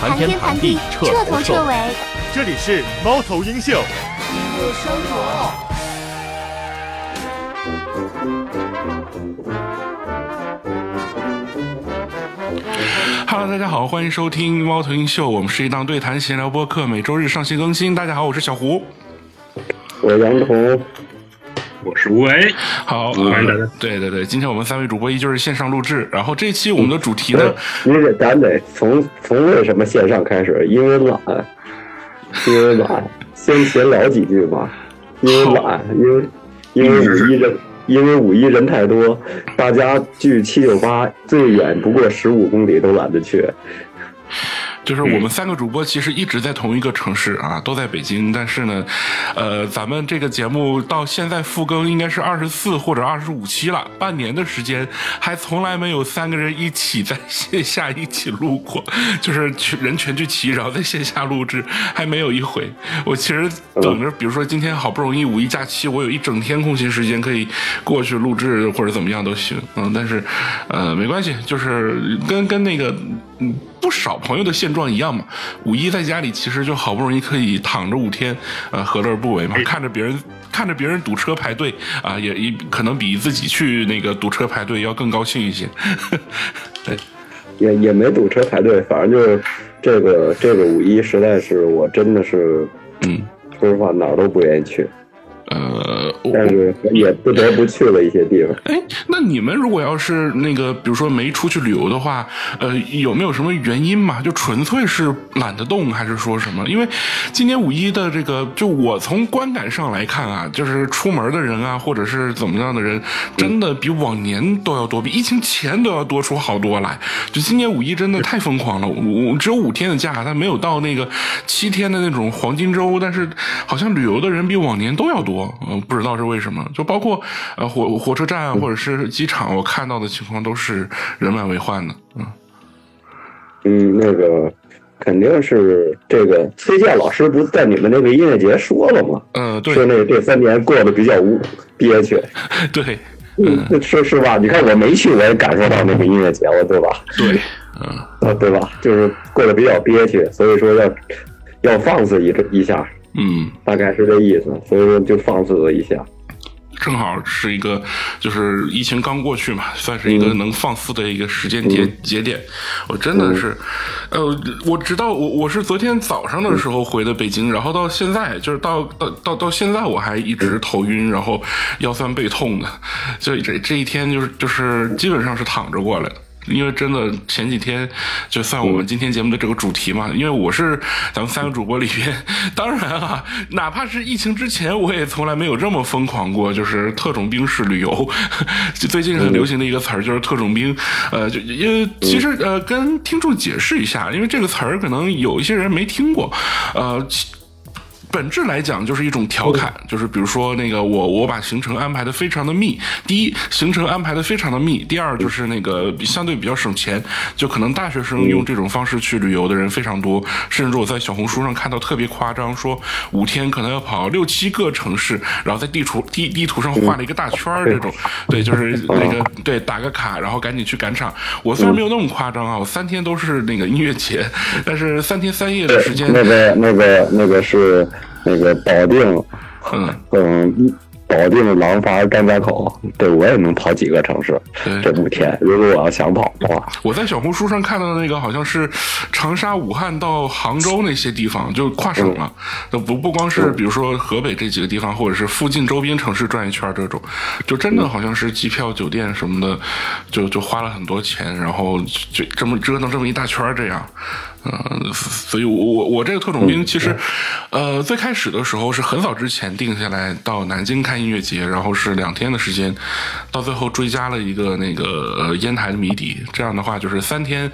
谈天谈地，彻头彻尾。这里是猫头鹰秀。Hello，大家好，欢迎收听猫头鹰秀。我们是一档对谈闲聊播客，每周日上线更新。大家好，我是小胡，我是杨彤，我是吴为。好，欢迎大家。对对对，今天我们三位主播依旧是线上录制。然后这期我们的主题呢，因为咱得从从为什么线上开始，因为懒，因为懒，先闲聊几句吧。因为懒，因为因为五一人，因为五一人太多，大家距七九八最远不过十五公里都懒得去。就是我们三个主播其实一直在同一个城市啊，都在北京。但是呢，呃，咱们这个节目到现在复更应该是二十四或者二十五期了，半年的时间还从来没有三个人一起在线下一起录过，就是全人全聚齐，然后在线下录制，还没有一回。我其实等着，比如说今天好不容易五一假期，我有一整天空闲时间可以过去录制或者怎么样都行，嗯，但是呃没关系，就是跟跟那个嗯。不少朋友的现状一样嘛，五一在家里其实就好不容易可以躺着五天，呃，何乐而不为嘛？看着别人看着别人堵车排队啊，也也可能比自己去那个堵车排队要更高兴一些。对，也也没堵车排队，反正就是这个这个五一实在是我真的是，嗯，说实话哪儿都不愿意去。呃，但是也不得不去了一些地方。哎，那你们如果要是那个，比如说没出去旅游的话，呃，有没有什么原因嘛？就纯粹是懒得动，还是说什么？因为今年五一的这个，就我从观感上来看啊，就是出门的人啊，或者是怎么样的人，真的比往年都要多，比疫情前都要多出好多来。就今年五一真的太疯狂了，五只有五天的假，但没有到那个七天的那种黄金周，但是好像旅游的人比往年都要多。嗯，不知道是为什么，就包括呃火火车站或者是机场，我看到的情况都是人满为患的。嗯嗯，那个肯定是这个崔健老师不在你们那个音乐节说了吗？嗯，对，说那这三年过得比较无憋屈。对，嗯，说实话，你看我没去，我也感受到那个音乐节了，对吧？对，嗯，啊，对吧？就是过得比较憋屈，所以说要要放肆一一下。嗯，大概是这意思，所以说就放肆了一下，正好是一个就是疫情刚过去嘛，算是一个能放肆的一个时间节节点。我真的是，呃，我直到我我是昨天早上的时候回的北京，然后到现在就是到到到到现在我还一直头晕，然后腰酸背痛的，所以这这一天就是就是基本上是躺着过来的。因为真的前几天，就算我们今天节目的这个主题嘛，因为我是咱们三个主播里边，当然啊，哪怕是疫情之前，我也从来没有这么疯狂过，就是特种兵式旅游。最近很流行的一个词儿就是特种兵，呃，就因为其实呃，跟听众解释一下，因为这个词儿可能有一些人没听过，呃。本质来讲就是一种调侃，就是比如说那个我我把行程安排的非常的密，第一行程安排的非常的密，第二就是那个相对比较省钱，就可能大学生用这种方式去旅游的人非常多，甚至我在小红书上看到特别夸张，说五天可能要跑六七个城市，然后在地图地地图上画了一个大圈儿这种，对，就是那个对打个卡，然后赶紧去赶场。我虽然没有那么夸张啊，我三天都是那个音乐节，但是三天三夜的时间，那个那个那个是。那个保定，嗯嗯，保定、廊坊、张家口，对我也能跑几个城市。这五天，如果我要想跑的话，我在小红书上看到的那个好像是长沙、武汉到杭州那些地方，就跨省了。不不光是比如说河北这几个地方，或者是附近周边城市转一圈这种，就真的好像是机票、酒店什么的，就就花了很多钱，然后就这么折腾这么一大圈这样。嗯，所以我我我这个特种兵其实，呃，最开始的时候是很早之前定下来到南京看音乐节，然后是两天的时间，到最后追加了一个那个烟台的谜底，这样的话就是三天，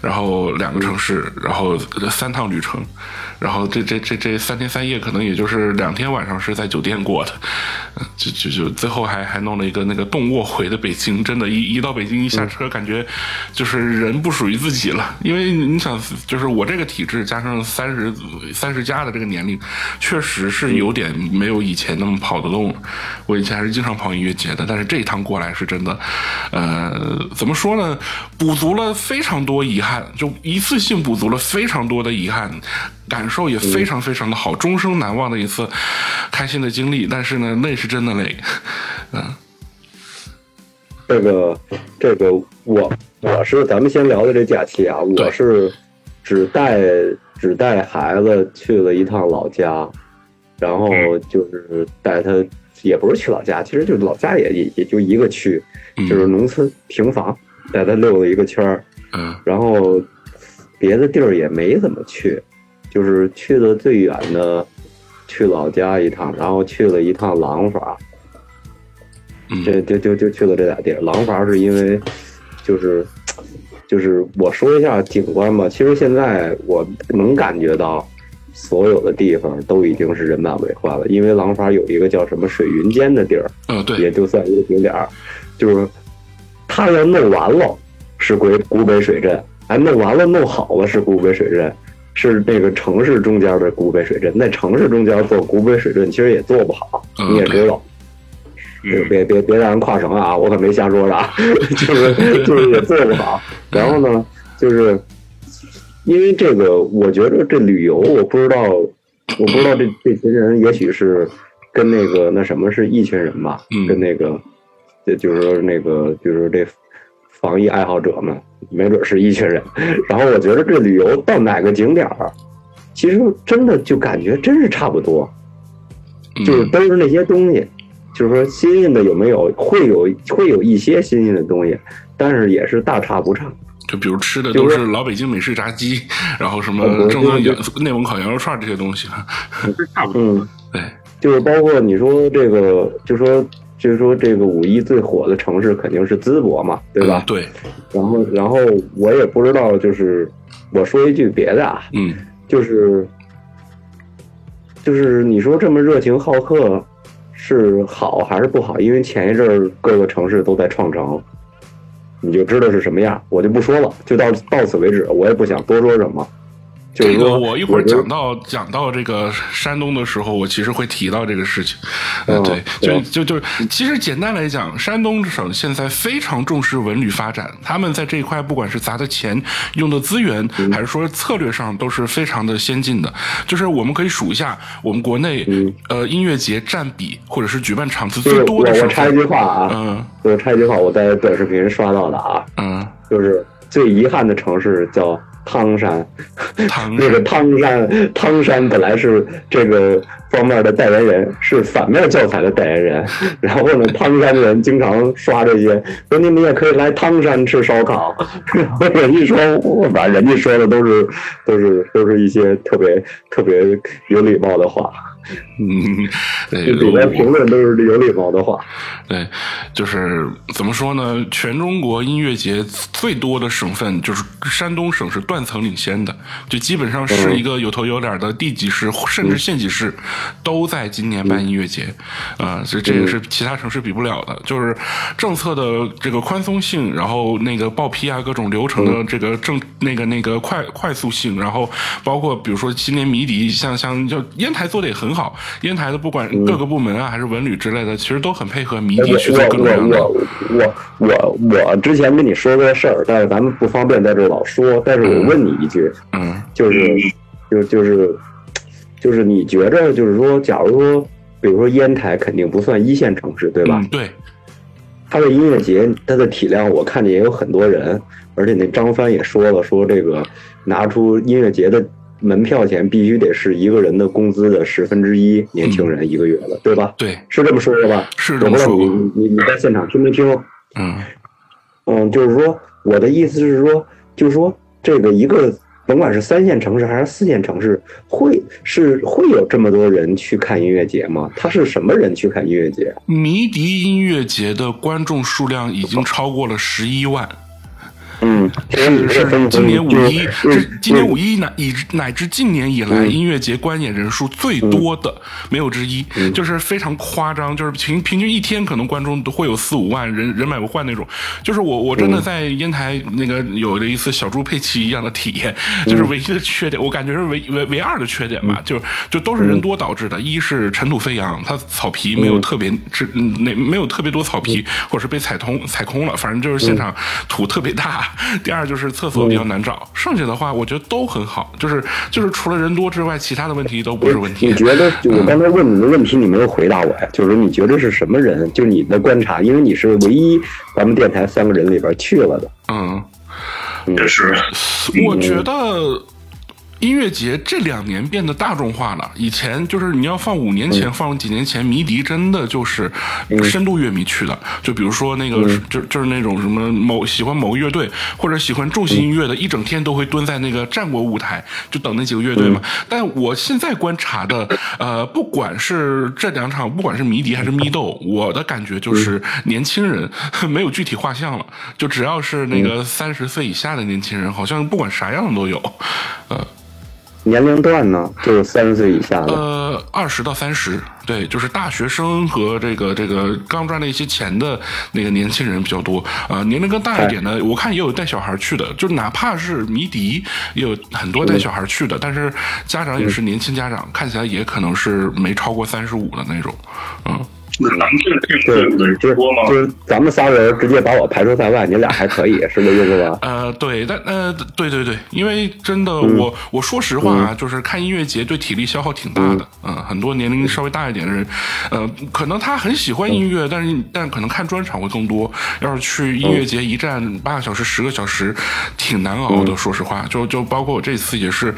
然后两个城市，然后三趟旅程，然后这这这这三天三夜可能也就是两天晚上是在酒店过的，就就就最后还还弄了一个那个动卧回的北京，真的，一一到北京一下车，感觉就是人不属于自己了，因为你想。就是我这个体质加上三十三十加的这个年龄，确实是有点没有以前那么跑得动了。我以前还是经常跑音乐节的，但是这一趟过来是真的，呃，怎么说呢？补足了非常多遗憾，就一次性补足了非常多的遗憾，感受也非常非常的好，终生难忘的一次开心的经历。但是呢，累是真的累，嗯。这个，这个，我我是咱们先聊的这假期啊，我是只带只带孩子去了一趟老家，然后就是带他，也不是去老家，其实就老家也也也就一个区，就是农村平房，带他溜了一个圈儿，嗯，然后别的地儿也没怎么去，就是去的最远的去老家一趟，然后去了一趟廊坊。这就就就去了这俩地儿，廊坊是因为，就是，就是我说一下景观吧。其实现在我能感觉到，所有的地方都已经是人满为患了。因为廊坊有一个叫什么水云间的地儿，嗯，对，也就算一个景点儿。就是他要弄完了是古古北水镇，哎，弄完了弄好了是古北水镇，是那个城市中间的古北水镇。那城市中间做古北水镇其实也做不好，你也知道。别别别别让人跨省啊！我可没瞎说啥，就是就是也做不好。然后呢，就是因为这个，我觉得这旅游，我不知道，我不知道这这群人也许是跟那个那什么是一群人吧，跟那个，就就是说那个就是这防疫爱好者们，没准是一群人。然后我觉得这旅游到哪个景点儿，其实真的就感觉真是差不多，就是都是那些东西。就是说，新颖的有没有？会有，会有一些新颖的东西，但是也是大差不差。就比如吃的都是老北京美式炸鸡，然后什么正宗羊内蒙烤羊肉串这些东西，差不多。嗯，对，就是包括你说这个，就说就是说这个五一最火的城市肯定是淄博嘛，对吧？对。然后，然后我也不知道，就是我说一句别的啊，嗯，就是就是你说这么热情好客。是好还是不好？因为前一阵儿各个城市都在创城，你就知道是什么样。我就不说了，就到到此为止。我也不想多说什么。这个我一会儿讲到讲到这个山东的时候，我其实会提到这个事情。呃，对，就就就是其实简单来讲，山东省现在非常重视文旅发展，他们在这一块不管是砸的钱、用的资源，还是说策略上，都是非常的先进的。就是我们可以数一下，我们国内呃音乐节占比或者是举办场次最多的。我我插一句话啊，嗯，我插一句话，我在短视频刷到的啊，嗯，就是最遗憾的城市叫。汤山，那个汤山，汤山本来是这个方面的代言人，是反面教材的代言人。然后呢，汤山的人经常刷这些，说你们也可以来汤山吃烧烤。然后人家说，我把人家说的都是都是都是一些特别特别有礼貌的话。嗯，里面评论都是有礼貌的话。对，就是怎么说呢？全中国音乐节最多的省份就是山东省是断层领先的，就基本上是一个有头有脸的地级市，甚至县级市都在今年办音乐节。啊，所以这也是其他城市比不了的。就是政策的这个宽松性，然后那个报批啊，各种流程的这个正那个那个快快速性，然后包括比如说今年迷笛，像像就烟台做的也很。好，烟台的不管各个部门啊，还是文旅之类的，其实都很配合迷笛去做各种各样的。我我我之前跟你说过事儿，但是咱们不方便在这老说。但是我问你一句，嗯，就是就就是就是你觉着，就是说，假如说，比如说烟台肯定不算一线城市，对吧？对。它的音乐节，它的体量，我看见也有很多人，而且那张帆也说了，说这个拿出音乐节的。门票钱必须得是一个人的工资的十分之一，年轻人一个月的，对吧？对，是这么说的吧？是这么说。你你你在现场听没听？嗯嗯，就是说，我的意思是说，就是说，这个一个甭管是三线城市还是四线城市，会是会有这么多人去看音乐节吗？他是什么人去看音乐节？迷笛音乐节的观众数量已经超过了十一万。嗯，是是今年五一，是今年五一乃以乃至近年以来音乐节观演人数最多的，没有之一，就是非常夸张，就是平平均一天可能观众都会有四五万人人买不换那种。就是我我真的在烟台那个有了一次小猪佩奇一样的体验，就是唯一的缺点，我感觉是唯唯唯二的缺点吧，就就都是人多导致的。一是尘土飞扬，它草皮没有特别这那没有特别多草皮，或者是被踩通踩空了，反正就是现场土特别大。第二就是厕所比较难找，剩下的话我觉得都很好，就是就是除了人多之外，其他的问题都不是问题。你觉得就我刚才问你的问题，你没有回答我呀？就是你觉得是什么人？就你的观察，因为你是唯一咱们电台三个人里边去了的。嗯，这是我觉得。音乐节这两年变得大众化了。以前就是你要放五年前，放几年前，迷笛真的就是深度乐迷去的。就比如说那个，就就是那种什么某喜欢某个乐队或者喜欢重型音乐的，一整天都会蹲在那个战国舞台，就等那几个乐队嘛。但我现在观察的，呃，不管是这两场，不管是迷笛还是咪豆，我的感觉就是年轻人 没有具体画像了。就只要是那个三十岁以下的年轻人，好像不管啥样的都有，呃。年龄段呢，就是三十岁以下的。呃，二十到三十，对，就是大学生和这个这个刚赚了一些钱的那个年轻人比较多。呃，年龄更大一点的，我看也有带小孩去的，就哪怕是迷笛，也有很多带小孩去的，但是家长也是年轻家长，看起来也可能是没超过三十五的那种，嗯。那男性听的就是就是咱们仨人直接把我排除在外，你俩还可以，是这意思吧？呃，对，但呃，对对对，因为真的，我我说实话啊，就是看音乐节对体力消耗挺大的，嗯，很多年龄稍微大一点的人，呃，可能他很喜欢音乐，但是但可能看专场会更多。要是去音乐节一站八个小时、十个小时，挺难熬的。说实话，就就包括我这次也是，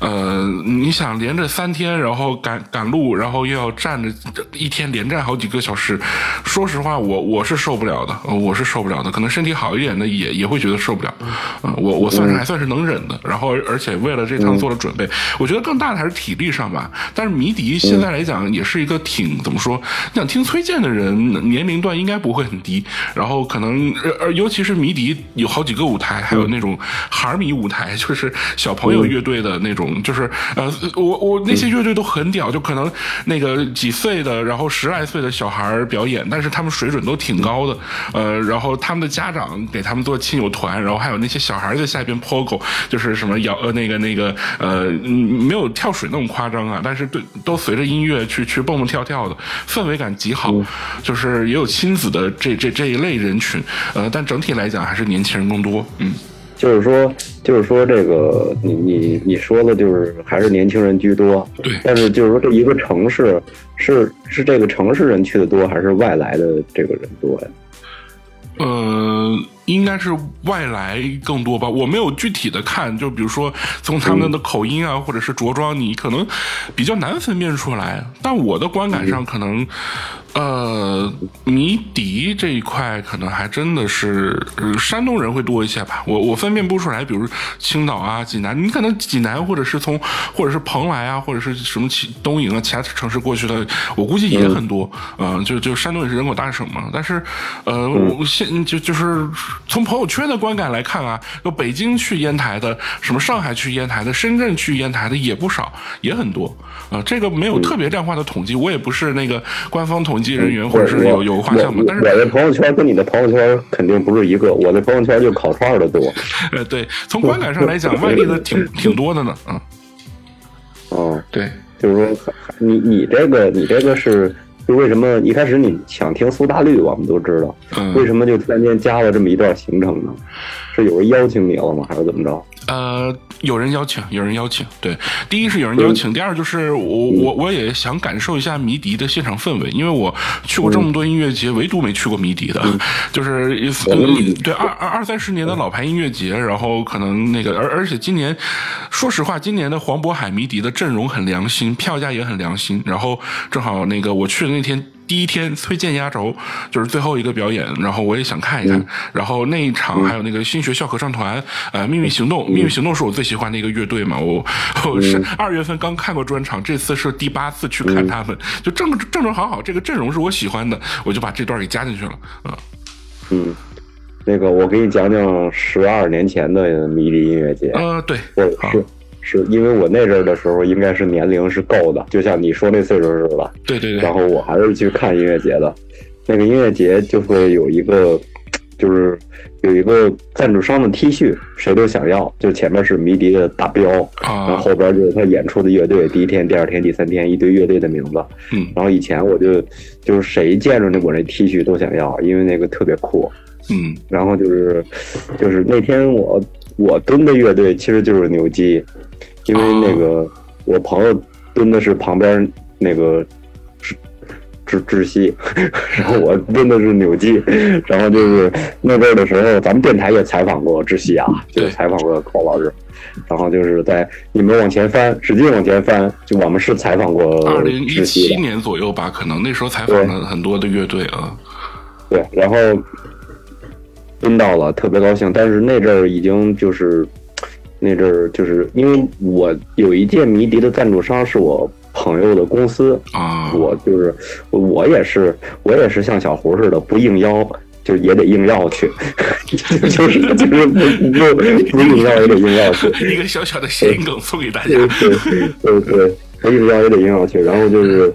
呃，你想连着三天，然后赶赶路，然后又要站着一天连站。好几个小时，说实话，我我是受不了的，我是受不了的。可能身体好一点的也也会觉得受不了。嗯，我我算是还算是能忍的。然后，而且为了这趟做了准备，我觉得更大的还是体力上吧。但是迷笛现在来讲也是一个挺怎么说？你想听崔健的人年龄段应该不会很低。然后可能呃，尤其是迷笛有好几个舞台，还有那种孩迷舞台，就是小朋友乐队的那种，就是呃，我我那些乐队都很屌，就可能那个几岁的，然后十来岁。的小孩表演，但是他们水准都挺高的，呃，然后他们的家长给他们做亲友团，然后还有那些小孩在下边 pogo，就是什么摇呃那个那个呃没有跳水那么夸张啊，但是对都随着音乐去去蹦蹦跳跳的，氛围感极好，就是也有亲子的这这这一类人群，呃，但整体来讲还是年轻人更多，嗯。就是说，就是说，这个你你你说的，就是还是年轻人居多。对。但是就是说，这一个城市是是这个城市人去的多，还是外来的这个人多呀？呃，应该是外来更多吧。我没有具体的看，就比如说从他们的口音啊，或者是着装，你可能比较难分辨出来。但我的观感上可能。呃，迷笛这一块可能还真的是呃山东人会多一些吧，我我分辨不出来，比如青岛啊、济南，你可能济南或者是从或者是蓬莱啊，或者是什么其东营啊其他城市过去的，我估计也很多。嗯，就就山东也是人口大省嘛，但是呃，我现就就是从朋友圈的观感来看啊，就北京去烟台的，什么上海去烟台的，深圳去烟台的也不少，也很多。啊，这个没有特别量化的统计，我也不是那个官方统计人员，或者是有有画像嘛。但是我的朋友圈跟你的朋友圈肯定不是一个，我的朋友圈就烤串的多。呃，对，从观感上来讲，外地的挺挺多的呢。嗯，哦，对，就是说，你你这个你这个是，就为什么一开始你想听苏打绿，我们都知道，为什么就突然间加了这么一段行程呢？是有人邀请你了吗？还是怎么着？呃，有人邀请，有人邀请。对，第一是有人邀请，第二就是我我我也想感受一下迷笛的现场氛围，因为我去过这么多音乐节，唯独没去过迷笛的，就是对二二二三十年的老牌音乐节，然后可能那个，而而且今年，说实话，今年的黄渤海迷笛的阵容很良心，票价也很良心，然后正好那个我去的那天。第一天崔健压轴，就是最后一个表演，然后我也想看一看。然后那一场还有那个新学校合唱团，呃，秘密行动，秘密行动是我最喜欢的一个乐队嘛。我我 是二月份刚看过专场，这次是第八次去看他们，就正正正好好，这个阵容是我喜欢的，我就把这段给加进去了。嗯。嗯，那个我给你讲讲十二年前的迷笛音乐节，呃，对，好。我是是因为我那阵儿的时候应该是年龄是够的，就像你说那岁数似的。对对对然，后我还是去看音乐节的，那个音乐节就会有一个，就是有一个赞助商的 T 恤，谁都想要，就前面是迷笛的大标，然后啊，后边就是他演出的乐队，第一天、第二天、第三天一堆乐队的名字。嗯然后以前我就就是谁见着那我那 T 恤都想要，因为那个特别酷。嗯然后就是就是那天我我蹲的乐队其实就是牛基，因为那个我朋友蹲的是旁边那个窒窒窒息，然后我蹲的是扭机，然后就是那阵儿的时候，咱们电台也采访过窒息啊，就是采访过孔老师。然后就是在你们往前翻，使劲往前翻，就我们是采访过二零一七年左右吧，可能那时候采访了很多的乐队啊。对，然后蹲到了，特别高兴。但是那阵儿已经就是那阵儿就是因为我有一届迷笛的赞助商是我朋友的公司，啊，我就是我也是我也是像小胡似的，不应邀就也得应邀去，就是就是不不不应邀也得应邀去。一个小小的谐音梗送给大家对。对对对，我应邀也得应邀去，然后就是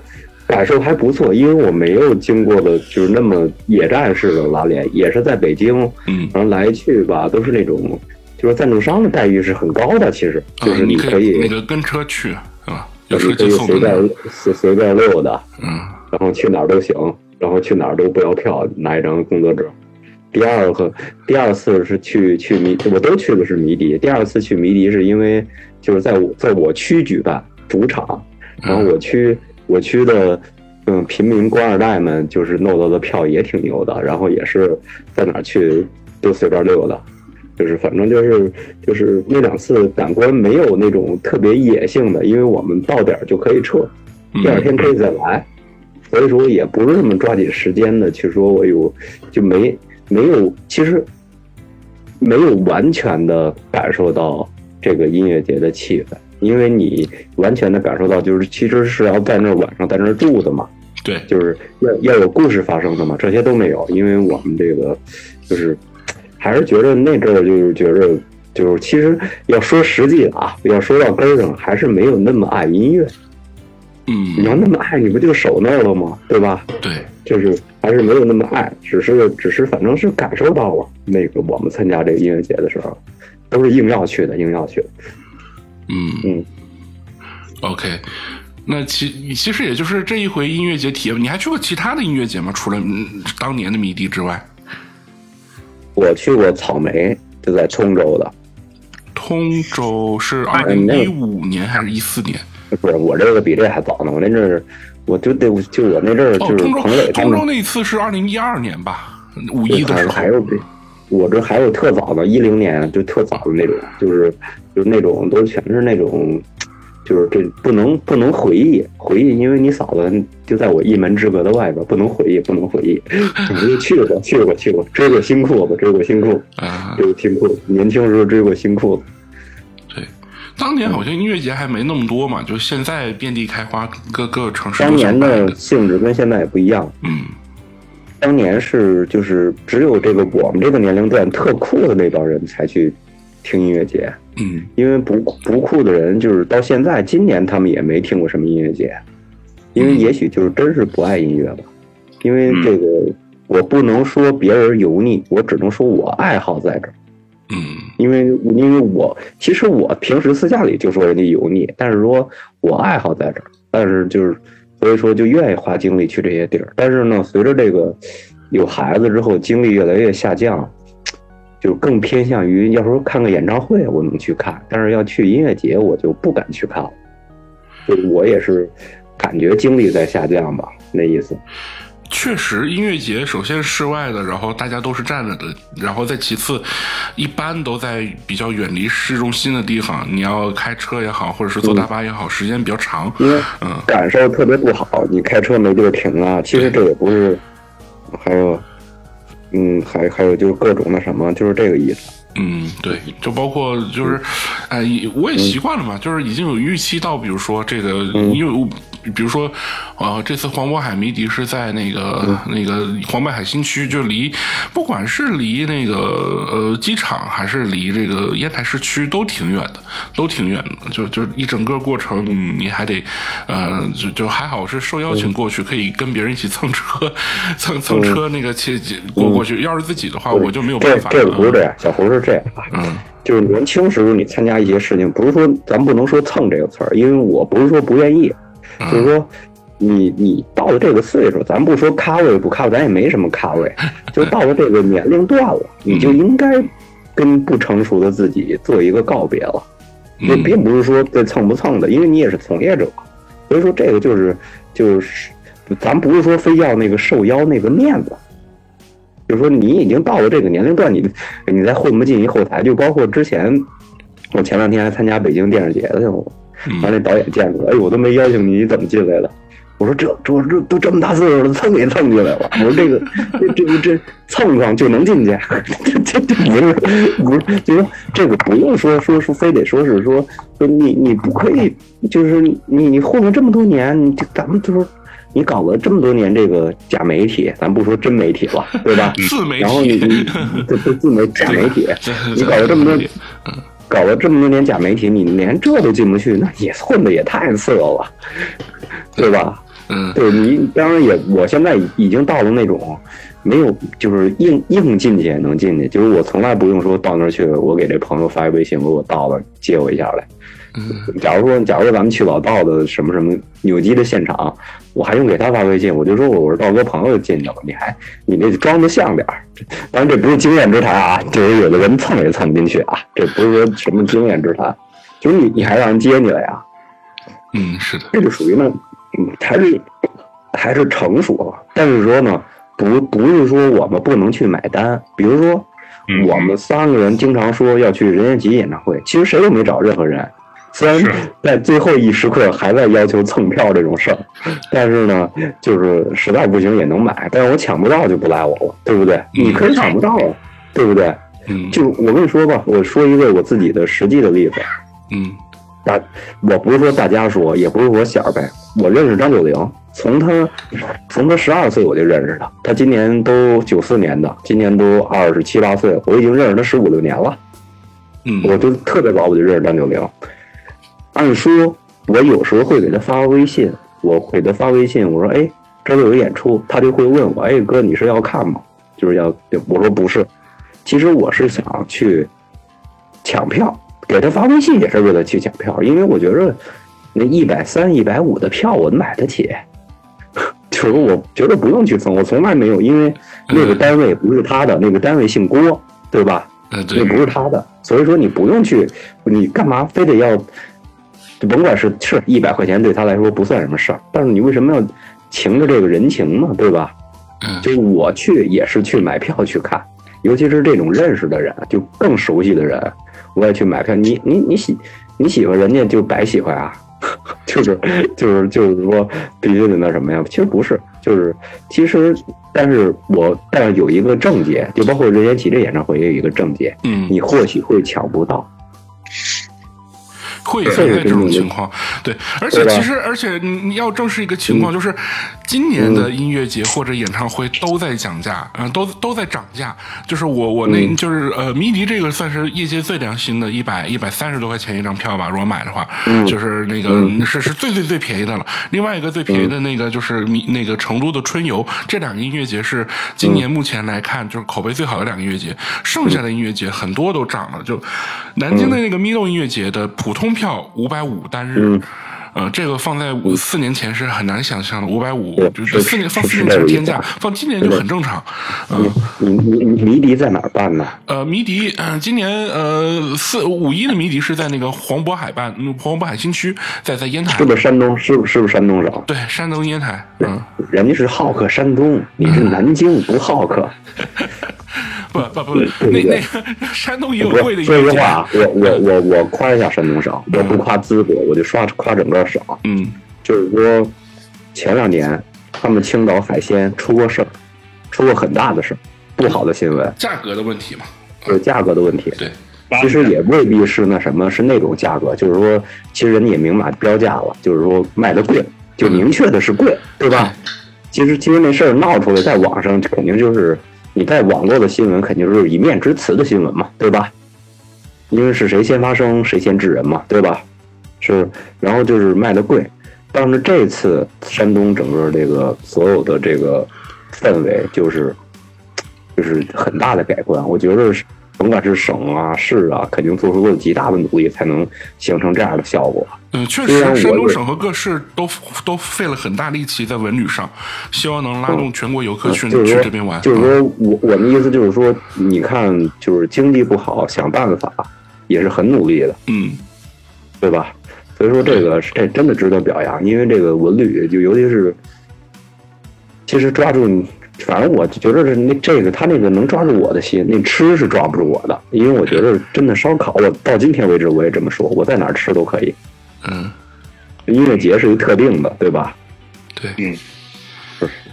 感受还不错，因为我没有经过的就是那么野战式的拉练，也是在北京，嗯然后来去吧都是那种，就是赞助商的待遇是很高的，其实就啊，是你可以那个跟车去，是吧？有车你可以随便。随随便溜达，嗯然后去哪儿都行，然后去哪儿都不要票，拿一张工作证。第二个，第二次是去去迷，我都去的是迷笛。第二次去迷笛是因为就是在我在我区举办主场，然后我区我区的嗯平民官二代们就是弄到的票也挺牛的，然后也是在哪儿去都随便溜达，就是反正就是就是那两次感官没有那种特别野性的，因为我们到点儿就可以撤，第二天可以再来，所以说也不是那么抓紧时间的去说我有就没没有其实没有完全的感受到这个音乐节的气氛，因为你完全的感受到就是其实是要在那儿晚上在那儿住的嘛，对，就是要要有故事发生的嘛，这些都没有，因为我们这个就是还是觉得那阵儿就是觉着就是其实要说实际的啊，要说到根儿上，还是没有那么爱音乐。嗯你要嗯，那么爱，你不就守那儿了吗？对吧？对，就是还是没有那么爱，只是只是反正是感受到了那个我们参加这个音乐节的时候，都是硬要去的，硬要去的。嗯嗯，OK。那其其实也就是这一回音乐节体验，你还去过其他的音乐节吗？除了嗯当年的迷笛之外，我去过草莓，就在通州的，通州是二零一五年还是一四年？不是我这个比这还早呢，我那阵儿我就得就我那阵儿哦，就是通州彭磊他们通州那一次是二零一二年吧，五一的时候。还有比我这还有特早的，一零年就特早的那种，就是就是那种都全是那种，就是这不能不能回忆回忆，因为你嫂子就在我一门之隔的外边，不能回忆不能回忆。我就去过去过去过，追过新裤子，追过新裤子，啊、追过新裤子，年轻时候追过新裤子。对，当年好像音乐节还没那么多嘛，就现在遍地开花，各各个城市当年的性质跟现在也不一样，嗯当年是就是只有这个我们这个年龄段特酷的那帮人才去听音乐节。嗯因为不不酷的人，就是到现在今年他们也没听过什么音乐节，因为也许就是真是不爱音乐吧。因为这个我不能说别人油腻，我只能说我爱好在这儿。嗯因为因为我其实我平时私下里就说人家油腻，但是说我爱好在这儿，但是就是所以说就愿意花精力去这些地儿。但是呢，随着这个有孩子之后，精力越来越下降，就更偏向于要说看个演唱会我能去看，但是要去音乐节我就不敢去看了。就我也是感觉精力在下降吧，那意思。确实，音乐节首先室外的，然后大家都是站着的，然后再其次，一般都在比较远离市中心的地方。你要开车也好，或者是坐大巴也好，时间比较长。因为嗯感受特别不好，你开车没地儿停啊。其实这也不是，还有，嗯，还还有就是各种那什么，就是这个意思。嗯，对，就包括就是，哎、我也习惯了嘛，就是已经有预期到，比如说这个，因为我比如说，呃，这次黄渤海迷笛是在那个、那个黄渤海新区，就离不管是离那个呃机场还是离这个烟台市区都挺远的，都挺远的。就就一整个过程你还得呃就就还好是受邀请过去，可以跟别人一起蹭车，蹭蹭车那个去过过去。要是自己的话，我就没有办法。这个不是这样，小胡是这样啊，嗯。就是年轻时候你参加一些事情，不是说咱不能说蹭这个词儿，因为我不是说不愿意，嗯。就是说你你到了这个岁数，咱不说咖位不咖位，咱也没什么咖位，就到了这个年龄段了，你就应该跟不成熟的自己做一个告别了。这嗯并不是说这蹭不蹭的，因为你也是从业者，所以说这个就是就是，咱不是说非要那个受邀那个面子，就是说你已经到了这个年龄段，你你再混不进一后台，就包括之前我前两天还参加北京电视节去了，完那导演见着我，哎，我都没邀请你，你怎么进来的？我说这这这都这么大岁数了，蹭也蹭进来了。我说这个这这这蹭上就能进去，这这这不是不是，就是说这个不用说说说非得说是说说你你不可以，就是你你混了这么多年，你这咱们就是你搞了这么多年这个假媒体，咱不说真媒体了，对吧？自媒体然后你，你 这这自媒假媒体，你搞了这么多嗯搞了这么多年假媒体，你连这都进不去，那也混的也太次了，对吧？嗯对你当然也，我现在已经到了那种没有就是硬硬进去也能进去，就是我从来不用说到那儿去，我给这朋友发一微信，我说我到了接我一下来。嗯假如说假如说咱们去老道的什么什么扭机的现场，我还用给他发微信，我就说我是道哥朋友进去了，你还你那装的像点儿。当然这不是经验之谈啊，就是有的人蹭也蹭不进去啊，这不是说什么经验之谈，就是你你还让人接你了呀，嗯，是的，这就属于呢，嗯，还是还是成熟了。但是说呢，不不是说我们不能去买单。比如说，嗯我们三个人经常说要去任贤齐演唱会，其实谁都没找任何人。虽然在最后一时刻还在要求蹭票这种事儿，但是呢，就是实在不行也能买。但是我抢不到就不赖我了，对不对？你可以抢不到啊，对不对？嗯就我跟你说吧，我说一个我自己的实际的例子。嗯大，我不是说大家说，也不是我小呗，我认识张九龄，从他从他十二岁我就认识他，他今年都九四年的，今年都二十七八岁了，我已经认识他十五六年了，嗯，我就特别早我就认识张九龄。按说，我有时候会给他发微信，我给他发微信，我说，哎，这儿有演出，他就会问我，哎哥，你是要看吗？就是要，我说不是，其实我是想去抢票，给他发微信也是为了去抢票，因为我觉着那一百三、一百五的票我买得起，就是我觉得不用去蹭，我从来没有，因为那个单位不是他的，那个单位姓郭，对吧？呃对，那不是他的，所以说你不用去，你干嘛非得要？就甭管是是一百块钱对他来说不算什么事儿，但是你为什么要情着这个人情呢？对吧？嗯就是我去也是去买票去看，尤其是这种认识的人，就更熟悉的人，我也去买票。你你你喜你喜欢人家就白喜欢啊，就是就是就是说必须得那什么呀？其实不是，就是其实，但是我但是有一个症结，就包括任贤齐这演唱会也有一个症结，嗯你或许会抢不到。会存在这种情况，对，而且其实，而且你你要正视一个情况，就是今年的音乐节或者演唱会都在讲价，嗯、都都在涨价。就是我我那、嗯。就是呃，迷笛这个算是业界最良心的，一百一百三十多块钱一张票吧，如果买的话，嗯。就是那个、是是最最最便宜的了。另外一个最便宜的那个就是迷那个成都的春游，这两个音乐节是今年目前来看就是口碑最好的两个音乐节，剩下的音乐节很多都涨了。就南京的那个咪豆音乐节的普通票五百五单日。嗯呃，这个放在五四年前是很难想象的，五百五就是四年放四年前是天价放今年就很正常。嗯、你你你迷笛在哪儿办呢？呃，迷笛，嗯、今年呃四五一的迷笛是在那个黄渤海办，嗯黄渤海新区，在在烟台是，不是山东？是不是不是山东省？对，山东烟台，嗯，人家是好客山东，你是南京不好客。不不不，对那那个山东也有贵的说实话，啊，我我我我夸一下山东省，我不夸淄博，我就刷夸整个省。嗯就是说，前两年他们青岛海鲜出过事儿，出过很大的事儿，不好的新闻，价格的问题嘛，就是价格的问题。对，其实也未必是那什么，是那种价格，就是说，其实人家也明码标价了，就是说卖的贵，就明确的是贵，对吧？其实其实那事儿闹出来，在网上肯定就是你在网络的新闻，肯定是一面之词的新闻嘛，对吧？因为是谁先发声，谁先治人嘛，对吧？是，然后就是卖的贵，但是这次山东整个这个所有的这个氛围就是就是很大的改观，我觉得是甭管是省啊市啊，肯定做出了极大的努力，才能形成这样的效果。嗯，确实，山东省和各市都都费了很大力气在文旅上，希望能拉动全国游客去、去这边玩。就是嗯说我我的意思就是说，你看，就是经济不好，想办法也是很努力的，嗯，对吧？所以说这个这真的值得表扬，因为这个文旅就尤其是，其实抓住你，反正我觉得是那这个他那个能抓住我的心，那吃是抓不住我的，因为我觉得真的烧烤，我到今天为止我也这么说，我在哪儿吃都可以。嗯，音乐节是一特定的，对吧？对，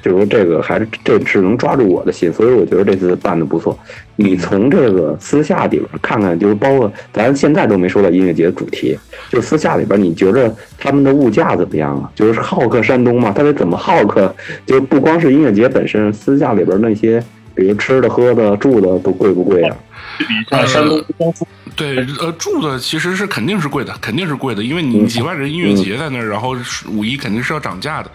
就是说这个还是这是能抓住我的心，所以我觉得这次办的不错。你从这个私下里边看看，就是包括咱现在都没说到音乐节的主题，就私下里边，你觉着他们的物价怎么样啊？就是好客山东嘛，他得怎么好客？就不光是音乐节本身，私下里边那些，比如吃的、喝的、住的都贵不贵啊？比像山东光复对，呃，住的其实是肯定是贵的，肯定是贵的，因为嗯你几万人音乐节在那儿，然后五一肯定是要涨价的。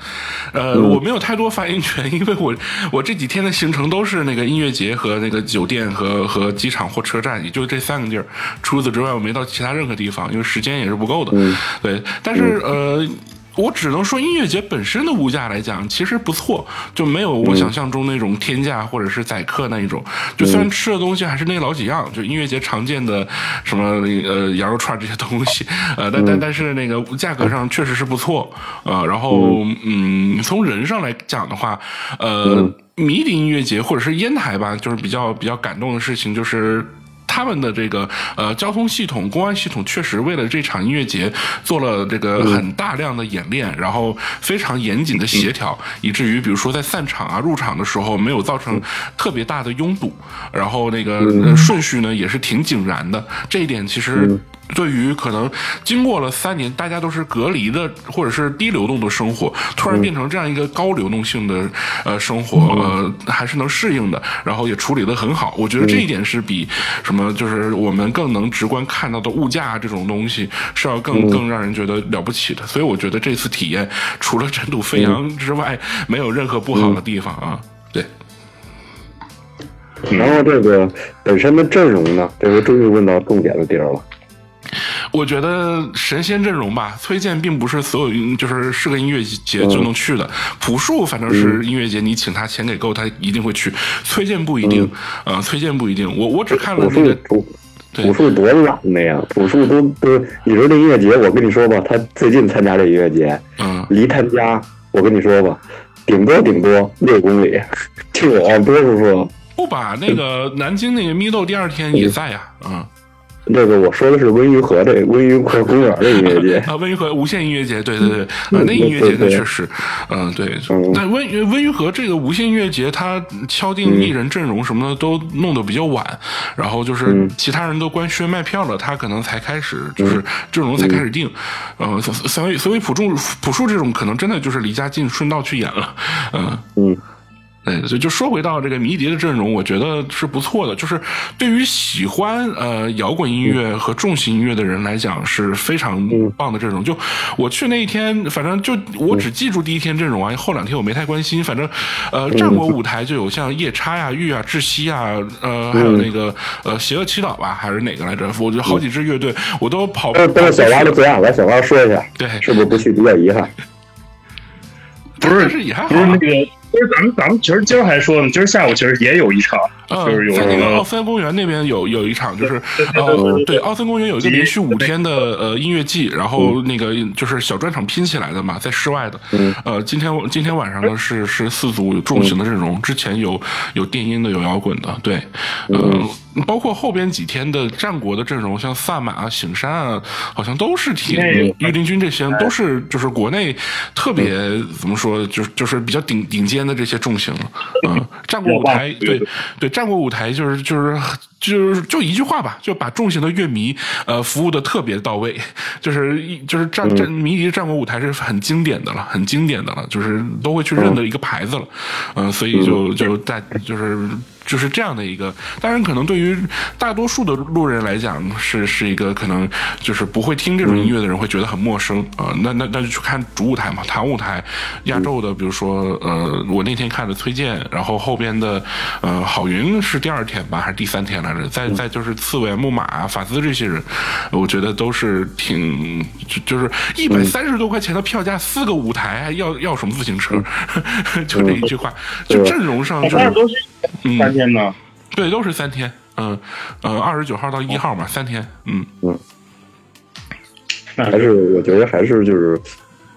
呃，嗯我没有太多发言权，因为我我这几天的行程都是那个音乐节和那个酒店和和机场或车站，也就这三个地儿。除此之外，我没到其他任何地方，因为时间也是不够的。嗯对，但是呃。我只能说，音乐节本身的物价来讲，其实不错，就没有我想象中那种天价或者是宰客那一种。就虽然吃的东西还是那老几样，就音乐节常见的什么呃羊肉串这些东西，呃，但但但是那个价格上确实是不错，呃，然后嗯，从人上来讲的话，呃，迷笛音乐节或者是烟台吧，就是比较比较感动的事情就是。他们的这个呃交通系统、公安系统确实为了这场音乐节做了这个很大量的演练，然后非常严谨的协调，以至于比如说在散场啊、入场的时候没有造成特别大的拥堵，然后那个、呃顺序呢也是挺井然的。这一点其实对于可能经过了三年，大家都是隔离的或者是低流动的生活，突然变成这样一个高流动性的呃生活，呃，还是能适应的，然后也处理的很好。我觉得这一点是比什么就是我们更能直观看到的物价这种东西是要更更让人觉得了不起的。所以我觉得这次体验除了尘土飞扬之外，没有任何不好的地方啊。对，然后这个本身的阵容呢，这回终于问到重点的地儿了。我觉得神仙阵容吧，崔健并不是所有音就是是个音乐节就能去的。朴树反正是音乐节，你请他钱给够，他一定会去。崔健不一定，呃，崔健不一定。我我只看了朴树那个，朴树多懒的呀！朴树都都，你说这音乐节，我跟你说吧，他最近参加这音乐节，嗯，离他家，我跟你说吧，顶多顶多六公里，就我往多处说。不把那个南京那个咪豆第二天也在呀，嗯。这个我说的是温榆河这温榆河公园的音乐节，啊，温榆河无限音乐节，对对对，啊，那音乐节那确实，嗯，对。但温温榆河这个无限音乐节，它敲定艺人阵容什么的都弄得比较晚，然后就是其他人都官宣卖票了，他可能才开始，就是阵容才开始定。呃，所所以所以朴树朴树这种可能真的就是离家近，顺道去演了，嗯嗯。对，所以就说回到这个迷笛的阵容，我觉得是不错的。就是对于喜欢呃摇滚音乐和重型音乐的人来讲，是非常棒的阵容。就我去那一天，反正就我只记住第一天阵容啊，后两天我没太关心。反正呃，战国舞台就有像夜叉呀、玉啊、窒息啊，呃，还有那个呃邪恶祈祷吧，还是哪个来着？我觉得好几支乐队我都跑。都都是小蛙的最爱，来小蛙说一下，对，是不是不去比较遗憾？不 是但是也还好啊。不是那个，不是咱们咱们其实今儿还说呢，今儿下午其实也有一场，嗯就是有在那个奥森公园那边有有一场，就是 呃，对对，奥森公园有一个连续五天的呃音乐季，然后那个就是小专场拼起来的嘛，在室外的。呃，今天今天晚上呢是是四组重型的阵容，之前有有电音的，有摇滚的，对，嗯。包括后边几天的战国的阵容，像萨满啊、醒山啊，好像都是挺御林军这些都是就是国内特别怎么说，就是就是比较顶顶尖的这些重型，嗯，战国舞台对对战国舞台就是就是就是就一句话吧，就把重型的乐迷呃服务的特别到位，就是一就是战战迷笛战国舞台是很经典的了，很经典的了，就是都会去认的一个牌子了，嗯，所以就就在就是。就是这样的一个，当然可能对于大多数的路人来讲，是是一个可能就是不会听这种音乐的人会觉得很陌生啊、呃那那那就去看主舞台嘛，弹舞台，亚洲的，比如说呃，我那天看的崔健，然后后边的呃郝云是第二天吧，还是第三天来着？再再就是刺猬、木马、法兹这些人，我觉得都是挺就就是一百三十多块钱的票价，四个舞台，还要要什么自行车？就这一句话，就阵容上就是好像都是三天呢。对，都是三天，嗯呃，二十九号到一号嘛，三天，嗯。那还是我觉得还是就是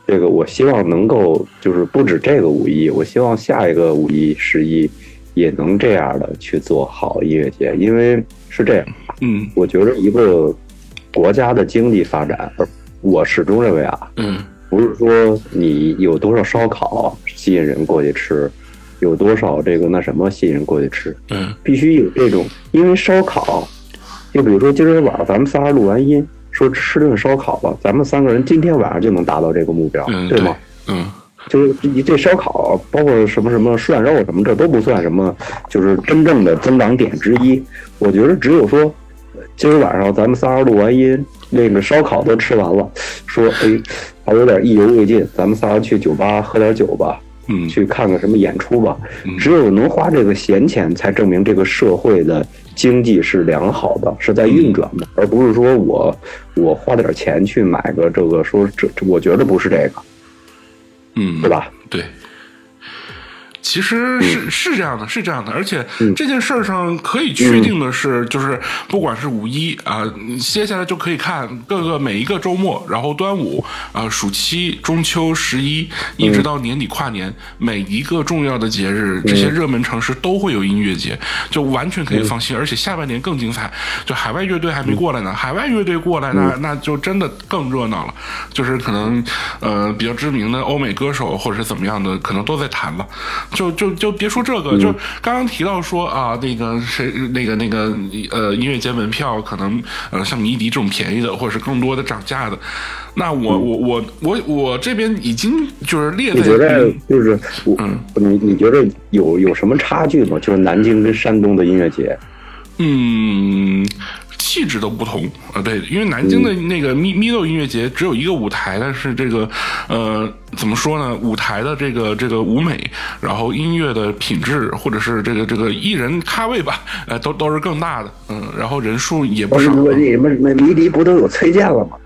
这个，我希望能够就是不止这个五一，我希望下一个五一、十一也能这样的去做好音乐节，因为是这样，嗯我觉得一个国家的经济发展，而我始终认为啊，嗯。不是说你有多少烧烤吸引人过去吃，有多少这个那什么吸引人过去吃，嗯必须有这种，因为烧烤，就比如说今儿晚上咱们仨人录完音，说吃顿烧烤吧，咱们三个人今天晚上就能达到这个目标，嗯，对吗？？嗯就是你这烧烤，包括什么什么涮肉什么，这都不算什么，就是真正的增长点之一。我觉得只有说，今儿晚上咱们仨录完音，那个烧烤都吃完了，说哎，还有点意犹未尽，咱们仨去酒吧喝点酒吧，嗯去看个什么演出吧嗯。只有能花这个闲钱，才证明这个社会的经济是良好的，是在运转的，而不是说我我花点钱去买个这个，说这这，我觉得不是这个，嗯，对？吧？对。其实是是这样的，是这样的，而且嗯。这件事儿上可以确定的是，就是不管是五一啊、接下来就可以看各个每一个周末，然后端午啊、暑期、中秋、十一，一直到年底跨年，每一个重要的节日，这些热门城市都会有音乐节，就完全可以放心。而且下半年更精彩，就海外乐队还没过来呢，海外乐队过来那那就真的更热闹了，就是可能呃比较知名的欧美歌手或者是怎么样的，可能都在谈了。就就就别说这个，就刚刚提到说啊，那个谁，那个那个呃，音乐节门票可能呃像迷笛这种便宜的，或者是更多的涨价的。那我我我我我这边已经就是列在你觉得就是我嗯，你你觉得有有什么差距吗？就是南京跟山东的音乐节，嗯，气质都不同啊。对，因为南京的那个咪咪豆音乐节只有一个舞台，但是这个呃怎么说呢？舞台的这个这个舞美，然后音乐的品质，或者是这个这个艺人咖位吧，呃，都都是更大的。嗯，然后人数也不少。我你们那迷笛不都有崔健了吗？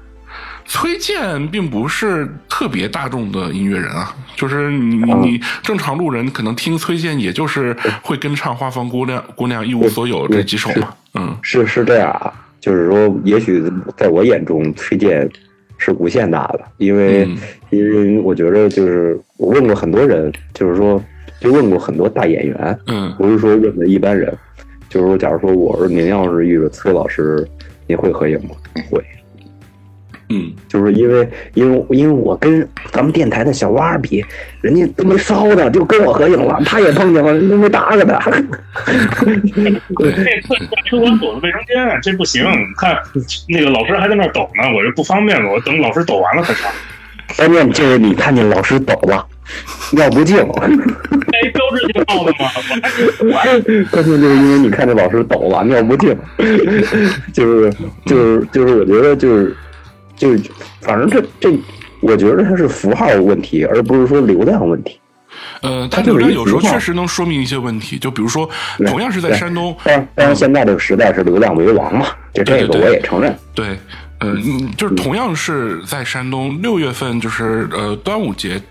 崔健并不是特别大众的音乐人啊，就是你你你正常路人可能听崔健，也就是会跟唱《花房姑娘》《姑娘一无所有》这几首嘛。嗯是是这样啊，就是说，也许在我眼中，崔健是无限大的，因为、嗯因为我觉得就是我问过很多人，就是说就问过很多大演员，嗯不是说问的一般人，就是说，假如说我说您要是遇着崔老师，您会合影吗？会。嗯就是因为因为因为我跟咱们电台的小蛙儿比，人家都没骚的，就跟我合影了，他也碰见了，人都没搭个的。这特车管所的卫生间，啊这不行。看那个老师还在那抖呢，我这不方便了。我等老师抖完了再上。关键就是你看见老师抖了，尿不尽。带一标志性号的吗？我 关键就是因为你看这老师抖了，尿不净。就是就是就是，我觉得就是就是，反正这这，我觉得它是符号问题，而不是说流量问题。呃，它它就是一流量有时候确实能说明一些问题，就比如说，同样是在山东，当然，当然现在这个时代是流量为王嘛，就这个我也承认。对，呃，嗯就是同样是在山东，六月份就是呃端午节。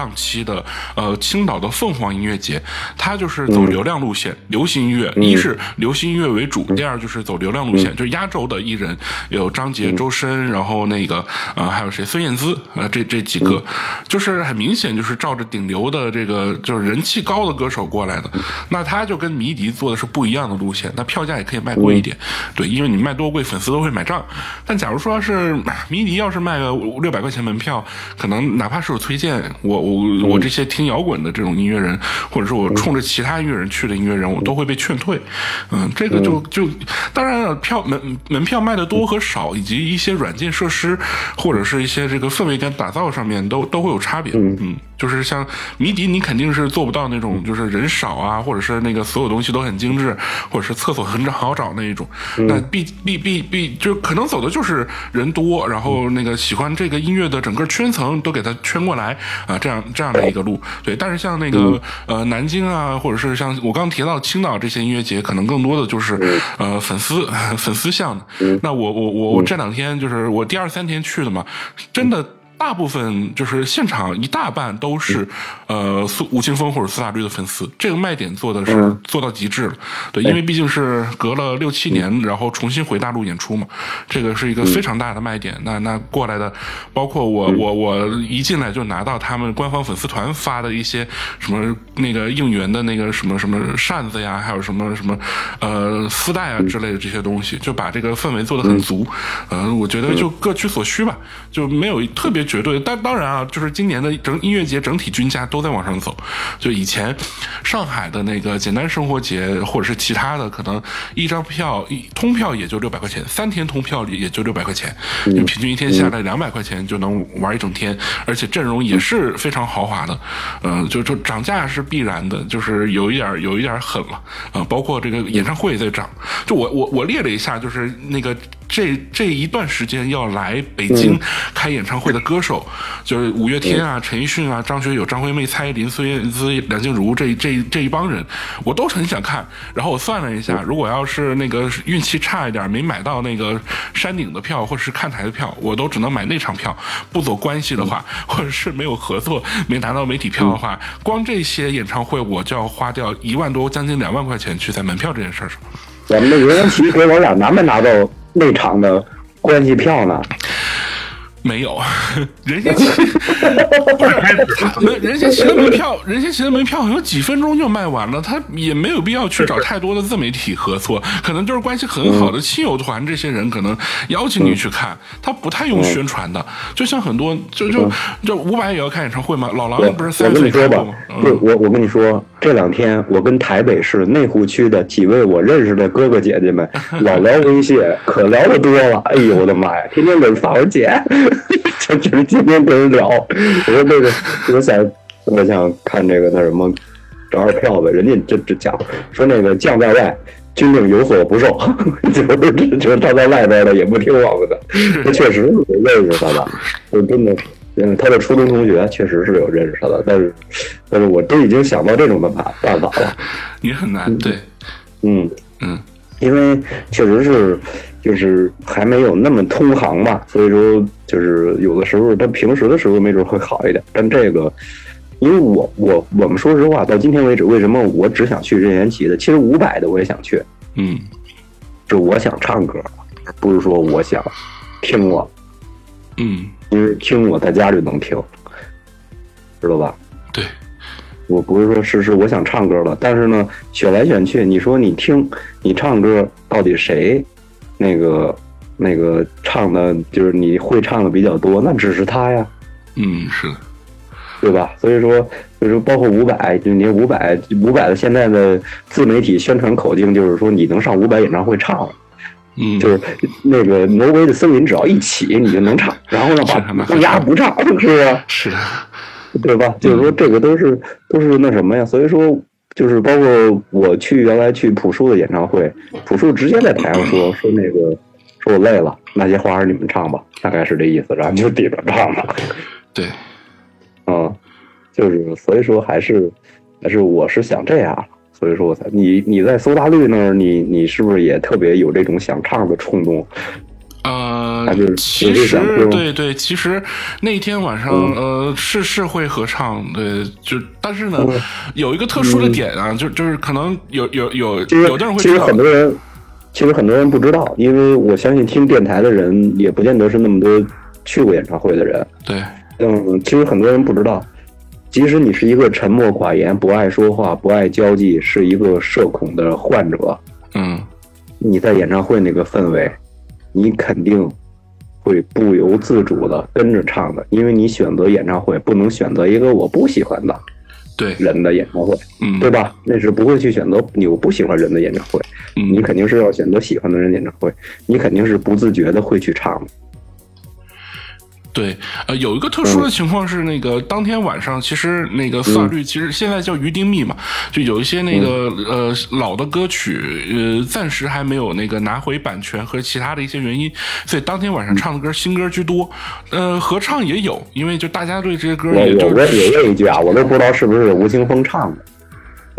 档期的呃青岛的凤凰音乐节，它就是走流量路线，流行音乐，一是流行音乐为主，第二就是走流量路线，就是压轴的艺人有张杰、周深，然后那个呃还有谁？孙燕姿呃这这几个，就是很明显就是照着顶流的这个就是人气高的歌手过来的，那他就跟迷笛做的是不一样的路线，那票价也可以卖贵一点，对，因为你卖多贵，粉丝都会买账。但假如说是迷笛要是卖个五六百块钱门票，可能哪怕是有推荐，我我我这些听摇滚的这种音乐人，或者是我冲着其他音乐人去的音乐人，我都会被劝退。嗯，这个就就当然了，票门门票卖的多和少，以及一些软件设施或者是一些这个氛围感打造上面都都会有差别。嗯，就是像迷笛，你肯定是做不到那种就是人少啊，或者是那个所有东西都很精致，或者是厕所很好找那一种。那必必必必就可能走的就是人多，然后那个喜欢这个音乐的整个圈层都给它圈过来啊，这样这样的一个路。对，但是像那个呃南京啊，或者是像我刚提到青岛这些音乐节，可能更多的就是呃粉丝 粉丝向的。那我我我我这两天就是我第二三天去的嘛，真的。大部分就是现场一大半都是，呃，苏吴青峰或者苏打绿的粉丝，这个卖点做的是做到极致了。对，因为毕竟是隔了六七年，然后重新回大陆演出嘛，这个是一个非常大的卖点。那那过来的，包括我我我一进来就拿到他们官方粉丝团发的一些什么那个应援的那个什么什么扇子呀，还有什么什么呃丝带啊之类的这些东西，就把这个氛围做得很足。嗯，我觉得就各取所需吧，就没有特别。绝对，但当然啊，就是今年的整音乐节整体均价都在往上走。就以前上海的那个简单生活节，或者是其他的，可能一张票一通票也就六百块钱，三天通票也就六百块钱，就平均一天下来两百块钱就能玩一整天，而且阵容也是非常豪华的。嗯，就就涨价是必然的，就是有一点有一点狠了啊。包括这个演唱会也在涨。就我我我列了一下，就是那个这这一段时间要来北京开演唱会的歌。手 就是五月天啊，陈奕迅啊，张学友、张惠妹、蔡依林、孙燕姿、梁静茹这这这一帮人，我都很想看。然后我算了一下，如果要是那个运气差一点，没买到那个山顶的票或者是看台的票，我都只能买那场票。不走关系的话，或者是没有合作没拿到媒体票的话，光这些演唱会我就要花掉一万多，将近两万块钱去在门票这件事上。咱们的刘元奇给我俩拿没拿到内场的关系票呢？没有，任贤齐不是，任贤齐的门票，任贤齐的门票好像几分钟就卖完了，他也没有必要去找太多的自媒体合作，可能就是关系很好的亲友团这些人可能邀请你去看，他不太用宣传的，就像很多就就就伍佰也要开演唱会吗？老狼不是三岁开过吗？不，我我跟你说，这两天我跟台北市内湖区的几位我认识的哥哥姐姐们老聊微信，可聊的多了，哎呦我的妈呀，天天给人发我姐。就 就是天天跟人聊，我说那个我想 我想看这个那什么找点票呗，人家这这讲说那个将在外，军令有所不受，就是就是他在外边的也不听我们的，他确实是认识他的，就真的，嗯，他的初中同学确实是有认识他的，但是但是我都已经想到这种办法办法了，也很难，对，嗯嗯，因为确实是。就是还没有那么通航嘛，所以说就是有的时候，他平时的时候没准会好一点。但这个，因为我我我们说实话，到今天为止，为什么我只想去任贤齐的？其实五百的我也想去，嗯，就我想唱歌，不是说我想听了，嗯，因为听我在家就能听，知道吧？对，我不是说是是我想唱歌了，但是呢，选来选去，你说你听你唱歌，到底谁？那个，那个唱的，就是你会唱的比较多，那只是他呀。嗯，是，对吧？所以说，就是，包括伍佰，就你伍佰，伍佰的现在的自媒体宣传口径就是说，你能上伍佰演唱会唱，嗯，就是那个挪威的森林，只要一起，你就能唱。然后呢，把不压不唱，是吧？是，对吧？就是说，这个都是都是那什么呀？所以说。就是包括我去原来去朴树的演唱会，朴树直接在台上说说那个说我累了，那些花儿你们唱吧，大概是这意思，然后就抵着唱了。对，嗯，就是所以说还是还是我是想这样，所以说我才你你在苏大绿那儿，你你是不是也特别有这种想唱的冲动？呃。其实对对，其实那天晚上、嗯呃是是会合唱，对，就但是呢、嗯有一个特殊的点啊，就就是可能有有有有的人会知道其实很，多人，其实很多人不知道，因为我相信听电台的人也不见得是那么多去过演唱会的人。对。嗯，其实很多人不知道，即使你是一个沉默寡言、不爱说话、不爱交际，是一个社恐的患者，嗯。你在演唱会那个氛围，你肯定会不由自主的跟着唱的，因为你选择演唱会不能选择一个我不喜欢的对人的演唱会，嗯对吧？那是不会去选择你我不喜欢人的演唱会，你嗯肯定是要选择喜欢的人演唱会，你肯定是不自觉的会去唱的。对，呃，有一个特殊的情况是，那个当天晚上，其实那个苏打绿其实现在叫于丁密嘛，就有一些那个呃老的歌曲，呃，暂时还没有那个拿回版权和其他的一些原因，所以当天晚上唱的歌新歌居多，呃，合唱也有，因为就大家对这些歌也就我也问一句啊，我都不知道是不是吴青峰唱的，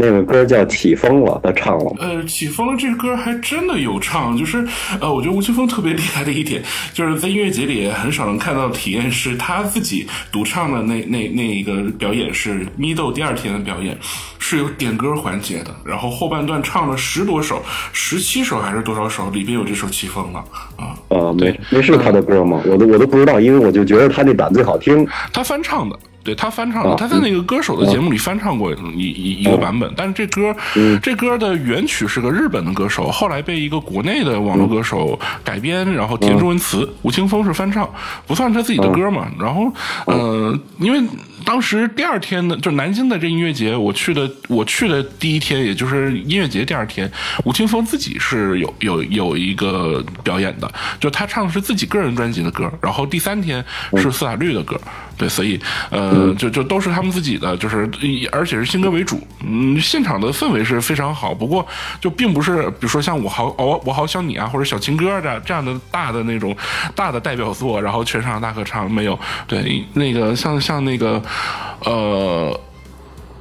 那个歌叫《起风了》，他唱了？呃，起风了这个歌还真的有唱，就是呃，我觉得吴青峰特别厉害的一点，就是在音乐节里很少能看到的体验是他自己独唱的那那那一个表演是咪豆第二天的表演，是有点歌环节的，然后后半段唱了十多首，十七首还是多少首，里边有这首起风了啊，呃，没没是他的歌吗？我都我都不知道，因为我就觉得他那版最好听。他翻唱的。对他翻唱的，啊他在那个歌手的节目里翻唱过一一一个版本，但是这歌这歌的原曲是个日本的歌手，后来被一个国内的网络歌手改编，然后填中文词，吴青峰是翻唱，不算是他自己的歌嘛。然后呃，因为当时第二天呢，就是南京的这音乐节，我去的我去的第一天，也就是音乐节第二天，吴青峰自己是有有有一个表演的，就他唱的是自己个人专辑的歌，然后第三天是苏打绿的歌，对，所以呃，就就都是他们自己的，就是以而且是新歌为主，嗯，现场的氛围是非常好，不过就并不是比如说像我好我我好想你啊，或者小情歌的这样的大的那种大的代表作，然后全场大合唱没有，对，那个像像那个呃。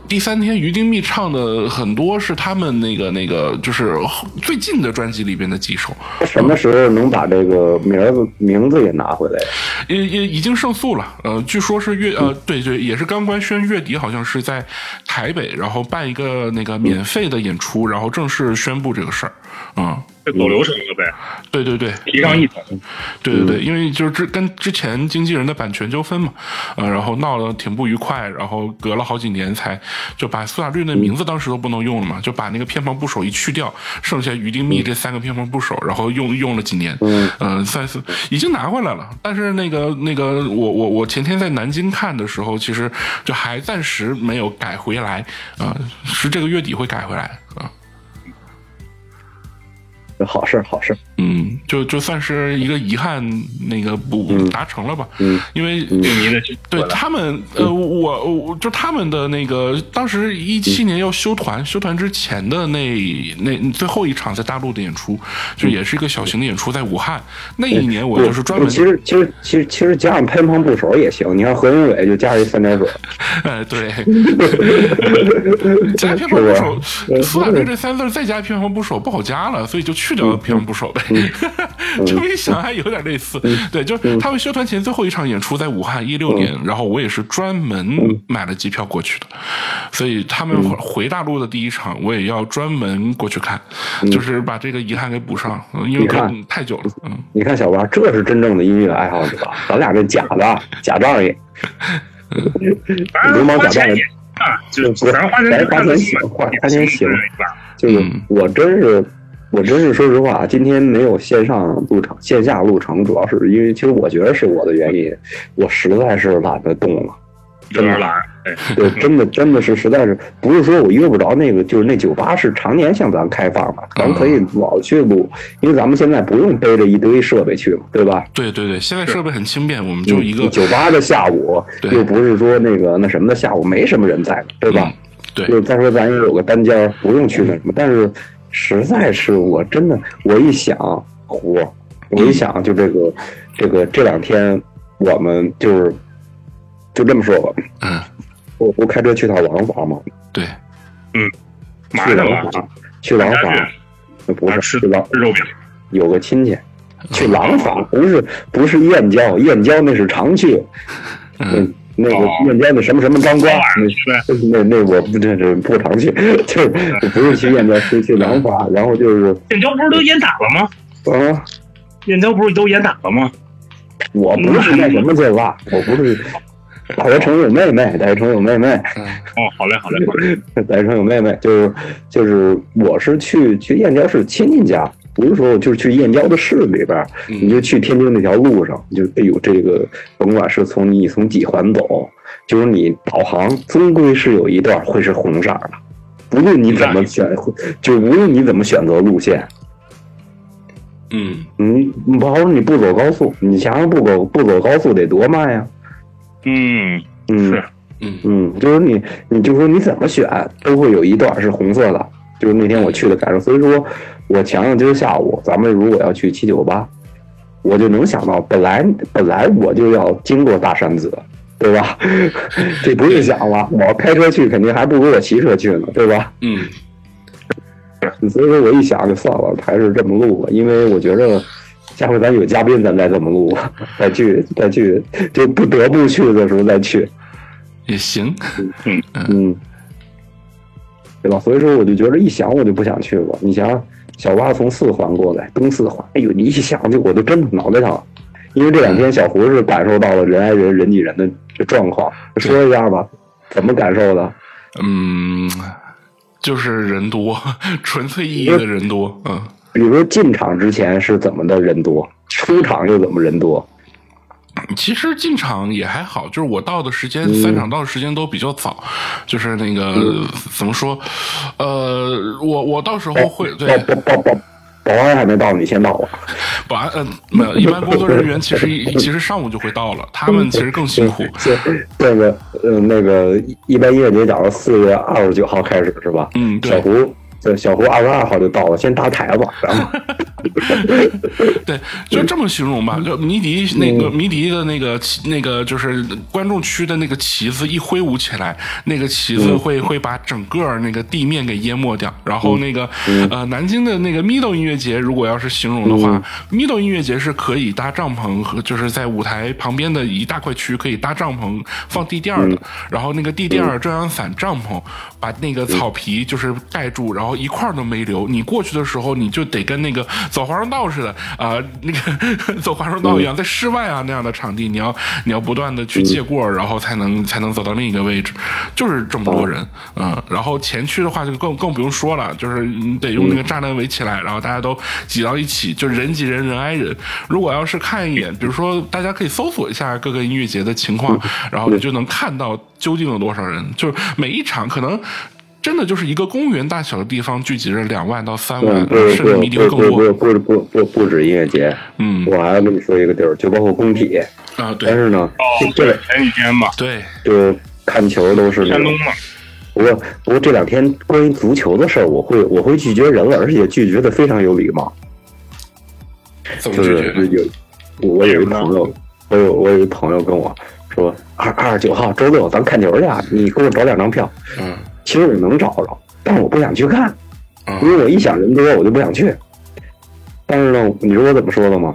第三天，于丁密唱的很多是他们那个那个，就是最近的专辑里边的几首，什么时候能把这个名字名字也拿回来？也也已经胜诉了。呃，据说是月呃，对对，也是刚官宣月底，好像是在台北，然后办一个那个免费的演出，然后正式宣布这个事儿。嗯，这走流程了呗，对对对，提上议程。对对对，因为就是之跟之前经纪人的版权纠纷嘛，呃，然后闹得挺不愉快，然后隔了好几年才就把苏打绿的名字当时都不能用了嘛，就把那个偏旁部首一去掉，剩下于丁密这三个偏旁部首，然后用用了几年，嗯、算是已经拿回来了。但是那个那个我我我前天在南京看的时候，其实就还暂时没有改回来，啊、是这个月底会改回来啊。好事儿好事儿，嗯，就就算是一个遗憾，那个不达成了吧？嗯，因为对他们，呃，我我就他们的那个，当时一七年要休团，休团之前的那那最后一场在大陆的演出，就也是一个小型的演出，在武汉。那一年我就是专门，其实其实其实其实加上偏旁部首也行，你看何云伟就加一三点水，哎，对，加偏旁部首，苏打绿这三字再加偏旁部首不好加了，所以就去掉偏旁部首呗。这么一想还有点类似，对，就是他们休团前最后一场演出在武汉，一六年，然后我也是专门买了机票过去的，所以他们回大陆的第一场我也要专门过去看，就是把这个遗憾给补上，嗯因为看。太久了，嗯。你看小八，这是真正的音乐爱好者，咱俩这假的 假仗义，流氓假仗义啊，就是反正花钱咱花钱行花花钱行就是嗯。我真是，我真是说实话，今天没有线上路程，线下路程，主要是因为其实我觉得是我的原因，我实在是懒得动了。有点懒，哎，对，真的真的是实在是不是说我约不着那个，就是那酒吧是常年向咱开放的，咱可以老去录，因为咱们现在不用背着一堆设备去嘛，对吧？对对对，现在设备很轻便，我们就一个嗯酒吧的下午，又不是说那个那什么的下午，没什么人在，对吧？嗯对就再说咱也有个单间，不用去那什么，但是实在是我真的，我一想，嚯，我一想就这个这个这两天我们就是就这么说吧，嗯，我不开车去趟廊坊嘛，对，嗯。去廊坊，去廊坊，呃不是吃廊吃肉饼，有个亲戚，去廊坊不是不是燕郊，燕郊那是常去。嗯，那个燕郊的什么什么当官，那那那我不这这不常去，就是不是去燕郊，是去廊坊，然后就是燕郊不是都严打了吗？啊，燕郊不是都严打了吗？我不是那什么去了，我不是。大学城有妹妹，大学城有妹妹。哦，好嘞，好嘞，好嘞。大学城有妹妹，就是就是，我是去去燕郊是亲戚家，不是说就是去燕郊的市里边，你就去天津那条路上，就哎呦，这个甭管是从你从几环走，就是你导航终归是有一段会是红色的，不论你怎么选，就无论你怎么选择路线，嗯嗯，包括你不走高速，你想想不走不走高速得多慢呀，嗯，嗯。是嗯嗯，就是你，你就说你怎么选，都会有一段是红色的，就是那天我去的感受。所以说，我想想今儿下午咱们如果要去七九八，我就能想到，本来本来我就要经过大山子，对吧？这不用想了，我开车去肯定还不如我骑车去呢，对吧？嗯 所以说我一想就算了，还是这么录吧，因为我觉着下回咱有嘉宾，咱再这么录，再去再去，就不得不去的时候再去。也行。嗯，对吧？所以说我就觉着一想我就不想去了。你想，小蛙从四环过来，东四环，哎呦，你一想就我就真的脑袋疼，因为这两天小胡是感受到了人挨人、人挤人的这状况，说一下吧，怎么感受的？嗯，就是人多，纯粹意义的人多。嗯，比如说进场之前是怎么的人多，出场又怎么人多？其实进场也还好，就是我到的时间，三场到的时间都比较早，就是那个、怎么说，呃，我我到时候会对保保保保保安还没到，你先到吧？保安，嗯、没有，一般工作人员其实其实上午就会到了，他们其实更辛苦。这这个呃那个一般音乐节讲到四月二十九号开始是吧？嗯，对小胡，对，小胡二十二号就到了，先搭台子，然后 对，就这么形容吧。就迷笛那个迷笛的那个旗那个就是观众区的那个旗子一挥舞起来，那个旗子会会把整个那个地面给淹没掉。然后那个呃南京的那个 Middle 音乐节，如果要是形容的话，Middle 音乐节是可以搭帐篷和就是在舞台旁边的一大块区可以搭帐篷放地垫的。然后那个地垫、遮阳伞、帐篷把那个草皮就是盖住，然后一块都没留。你过去的时候，你就得跟那个 走华容道似的啊、那个 走华容道一样，在室外啊那样的场地，你要你要不断的去借过，然后才能才能走到另一个位置，就是这么多人，嗯，然后前区的话就更更不用说了，就是你得用那个栅栏围起来，然后大家都挤到一起，就人挤人，人挨人。如果要是看一眼，比如说大家可以搜索一下各个音乐节的情况，然后你就能看到究竟有多少人，就是每一场可能。真的就是一个公园大小的地方聚集着两万到三万，不甚至迷笛更多。不不不不不止音乐节，嗯我还要跟你说一个地儿，就包括工体，啊，对但是呢，哦，这对，前几天吧，对，就看球都是山东嘛，不过不过这两天关于足球的事儿，我会我会拒绝人了，而且拒绝的非常有礼貌。就怎么拒是绝？有我有一朋友，我有我有一朋友跟我说，二二十九号周六咱看球去啊，你给我找两张票。嗯其实我能找着，但是我不想去看，因嗯为我一想人多，我就不想去。但是呢，你知道我怎么说的吗？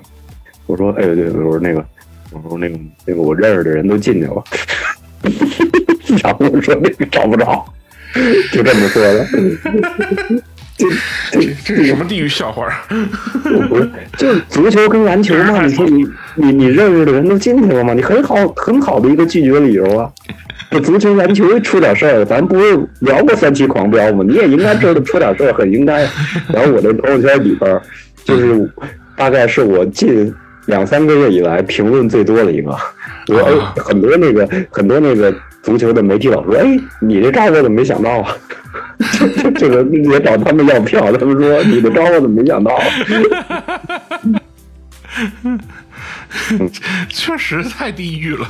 我说，哎，对，我说那个，我说那个那个我认识的人都进去了，然后我说那个找不着，就这么说的。就这这是什么地域笑话？不是，就足球跟篮球嘛。你说你你你认识的人都进去了吗？你很好很好的一个拒绝理由啊。这足球篮球出点事儿，咱不是聊过三期狂飙吗？你也应该知道出点事儿很应该。然后我的朋友圈里边儿，就是大概是我近两三个月以来评论最多的一个。我哎，很多那个很多那个足球的媒体老说，哎，你这招我怎么没想到啊？这个也找他们要票，他们说你的招我怎么没想到啊？确实太地狱了。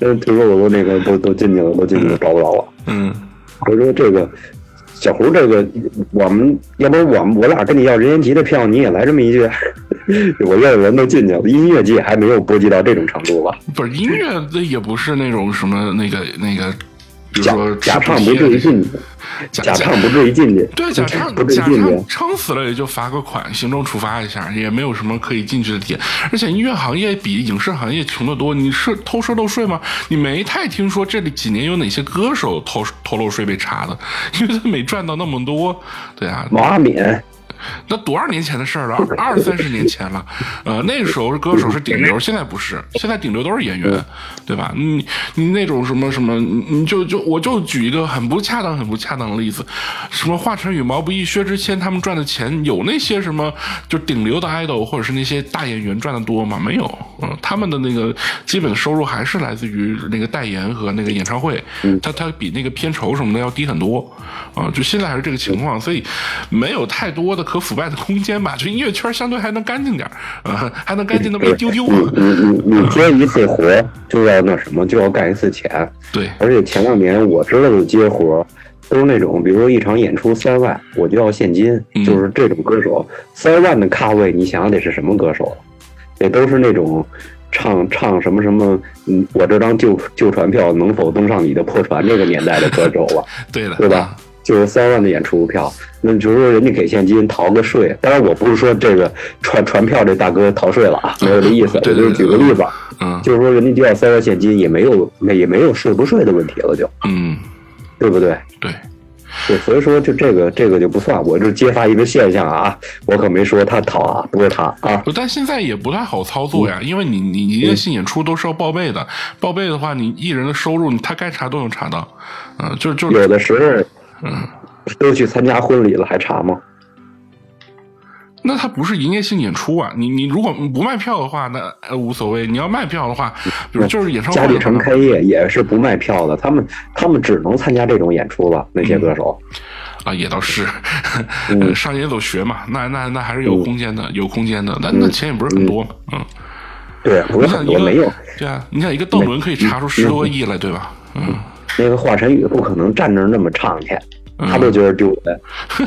嗯，听说我都那个都都进去了，都进去了，找不着了。嗯我说这个小胡，这个我们要不然我们我俩跟你要任贤齐的票，你也来这么一句，我认识人都进去了，音乐界还没有波及到这种程度吧？不是音乐，这也不是那种什么那个那个假比如说假唱不至于进去，假唱不至于进去，对，假唱不至于假进。撑死了也就罚个款，行政处罚一下，也没有什么可以进去的点。而且音乐行业比影视行业穷得多，你是偷税漏税吗？你没太听说这里几年有哪些歌手偷偷漏税被查的，因为他没赚到那么多。对啊，毛阿敏，那多少年前的事儿了？二三十年前了。呃，那个时候歌手是顶流，现在不是，现在顶流都是演员，对吧？你你那种什么什么，你你就就我就举一个很不恰当、很不恰当的例子，什么华晨宇、毛不易、薛之谦他们赚的钱有那些什么就顶流的 idol 或者是那些大演员赚的多吗？没有，嗯，他们的那个基本收入还是来自于那个代言和那个演唱会，他他比那个片酬什么的要低很多，啊，就现在还是这个情况，所以没有太多的可腐败的空间吧？就音乐圈相对还能干净点儿，呃，还能干净那么一丢丢。你你你接一次活就要那什么，就要干一次钱。对，而且前两年我知道的接活都是那种，比如说一场演出三万，我就要现金，嗯就是这种歌手三万的咖位，你想想得是什么歌手？也都是那种唱唱什么什么，嗯，我这张旧旧船票能否登上你的破船这个年代的歌手了。对的，对吧？就是三万的演出票，那就是说人家给现金逃个税。当然，我不是说这个传传票这大哥逃税了啊，没有这意思。我对对就是举个例子，嗯就是说人家就要三万现金，也没有也没有税不税的问题了，就嗯，对不对？对，对，所以说就这个这个就不算，我就揭发一个现象啊，我可没说他逃啊，不是他啊。但现在也不太好操作呀，因为你你你音乐性演出都是要报备的，报备的话，你艺人的收入，你他该查都能查到，嗯，就就有的时候，嗯，都去参加婚礼了，还查吗？那他不是营业性演出啊！你你如果不卖票的话，那呃无所谓。你要卖票的话，比如就是演唱会嘉里城开业也是不卖票的，他们他们只能参加这种演出了，那些歌手。啊，也倒是，嗯 上街走学嘛，那那那还是有空间的，有空间的。那那钱也不是很多嘛，嗯，对，不是你想一个很多没有。对啊，你想一个邓伦可以查出十多个亿来，对吧？嗯，那个华晨宇不可能站那儿那么唱去，他都觉得丢人。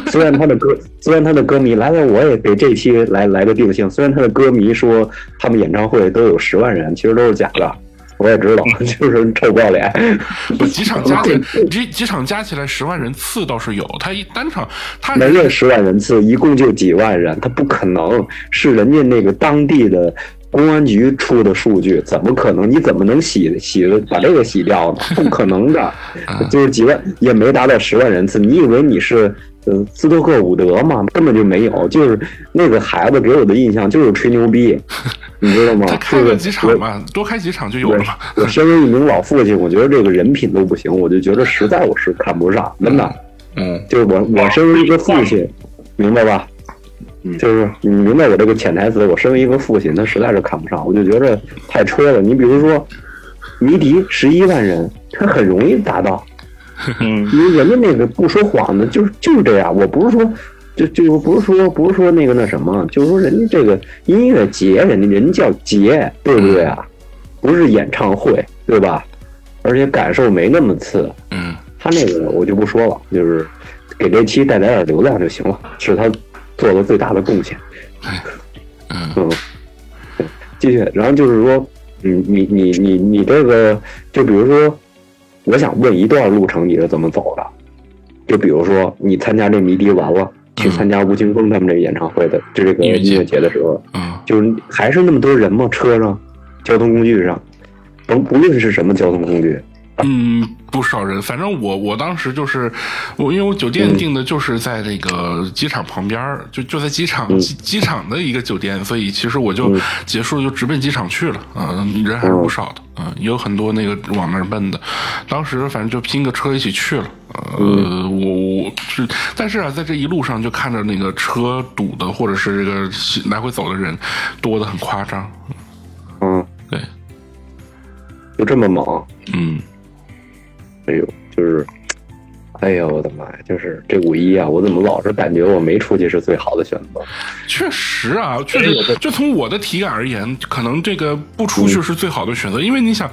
虽然他的歌，虽然他的歌迷来来，我也给这期来来个定性。虽然他的歌迷说他们演唱会都有十万人，其实都是假的。我也知道，就是臭不要脸。不几场加起来，几几场加起来十万人次倒是有，他一单场他没有十万人次，一共就几万人，他不可能是人家那个当地的公安局出的数据，怎么可能？你怎么能洗洗把这个洗掉呢？不可能的，就是几万也没达到十万人次。你以为你是呃斯托克伍德吗？根本就没有，就是那个孩子给我的印象就是吹牛逼，你知道吗？再开个几场吧，多开几场就有了嘛。我身为一名老父亲，我觉得这个人品都不行，我就觉得实在我是看不上，真的。嗯就是我，我身为一个父亲，明白吧？就是你明白我这个潜台词，我身为一个父亲，他实在是看不上，我就觉得太吹了。你比如说，迷笛十一万人，他很容易达到，嗯，因为人家那个不说谎的，就是就是这样。我不是说，就就不是说不是说那个那什么，就是说人家这个音乐节，人家人叫节，对不对啊？不是演唱会，对吧？而且感受没那么次，嗯他那个我就不说了，就是给这期带来点流量就行了，是他做了最大的贡献。嗯。继续，然后就是说，嗯，你你你你这个，就比如说，我想问一段路程你是怎么走的？就比如说你参加这迷笛完了，去参加吴青峰他们这个演唱会的，就这个音乐节。音乐节的时候，嗯。就是还是那么多人吗？车上，交通工具上，甭不论是什么交通工具，嗯，不少人。反正我我当时就是我，因为我酒店订的就是在那个机场旁边儿，就就在机场机机场的一个酒店，所以其实我就结束就直奔机场去了。嗯，人还是不少的。嗯，也有很多那个往那儿奔的。当时反正就拼个车一起去了。呃，我我是，但是啊，在这一路上就看着那个车堵的，或者是这个来回走的人多的很夸张。嗯，对，就这么猛，嗯。哎呦，就是，哎呦我的妈呀！就是这五一啊，我怎么老是感觉我没出去是最好的选择？确实啊，确实，就从我的体感而言，可能这个不出去是最好的选择，因为你想，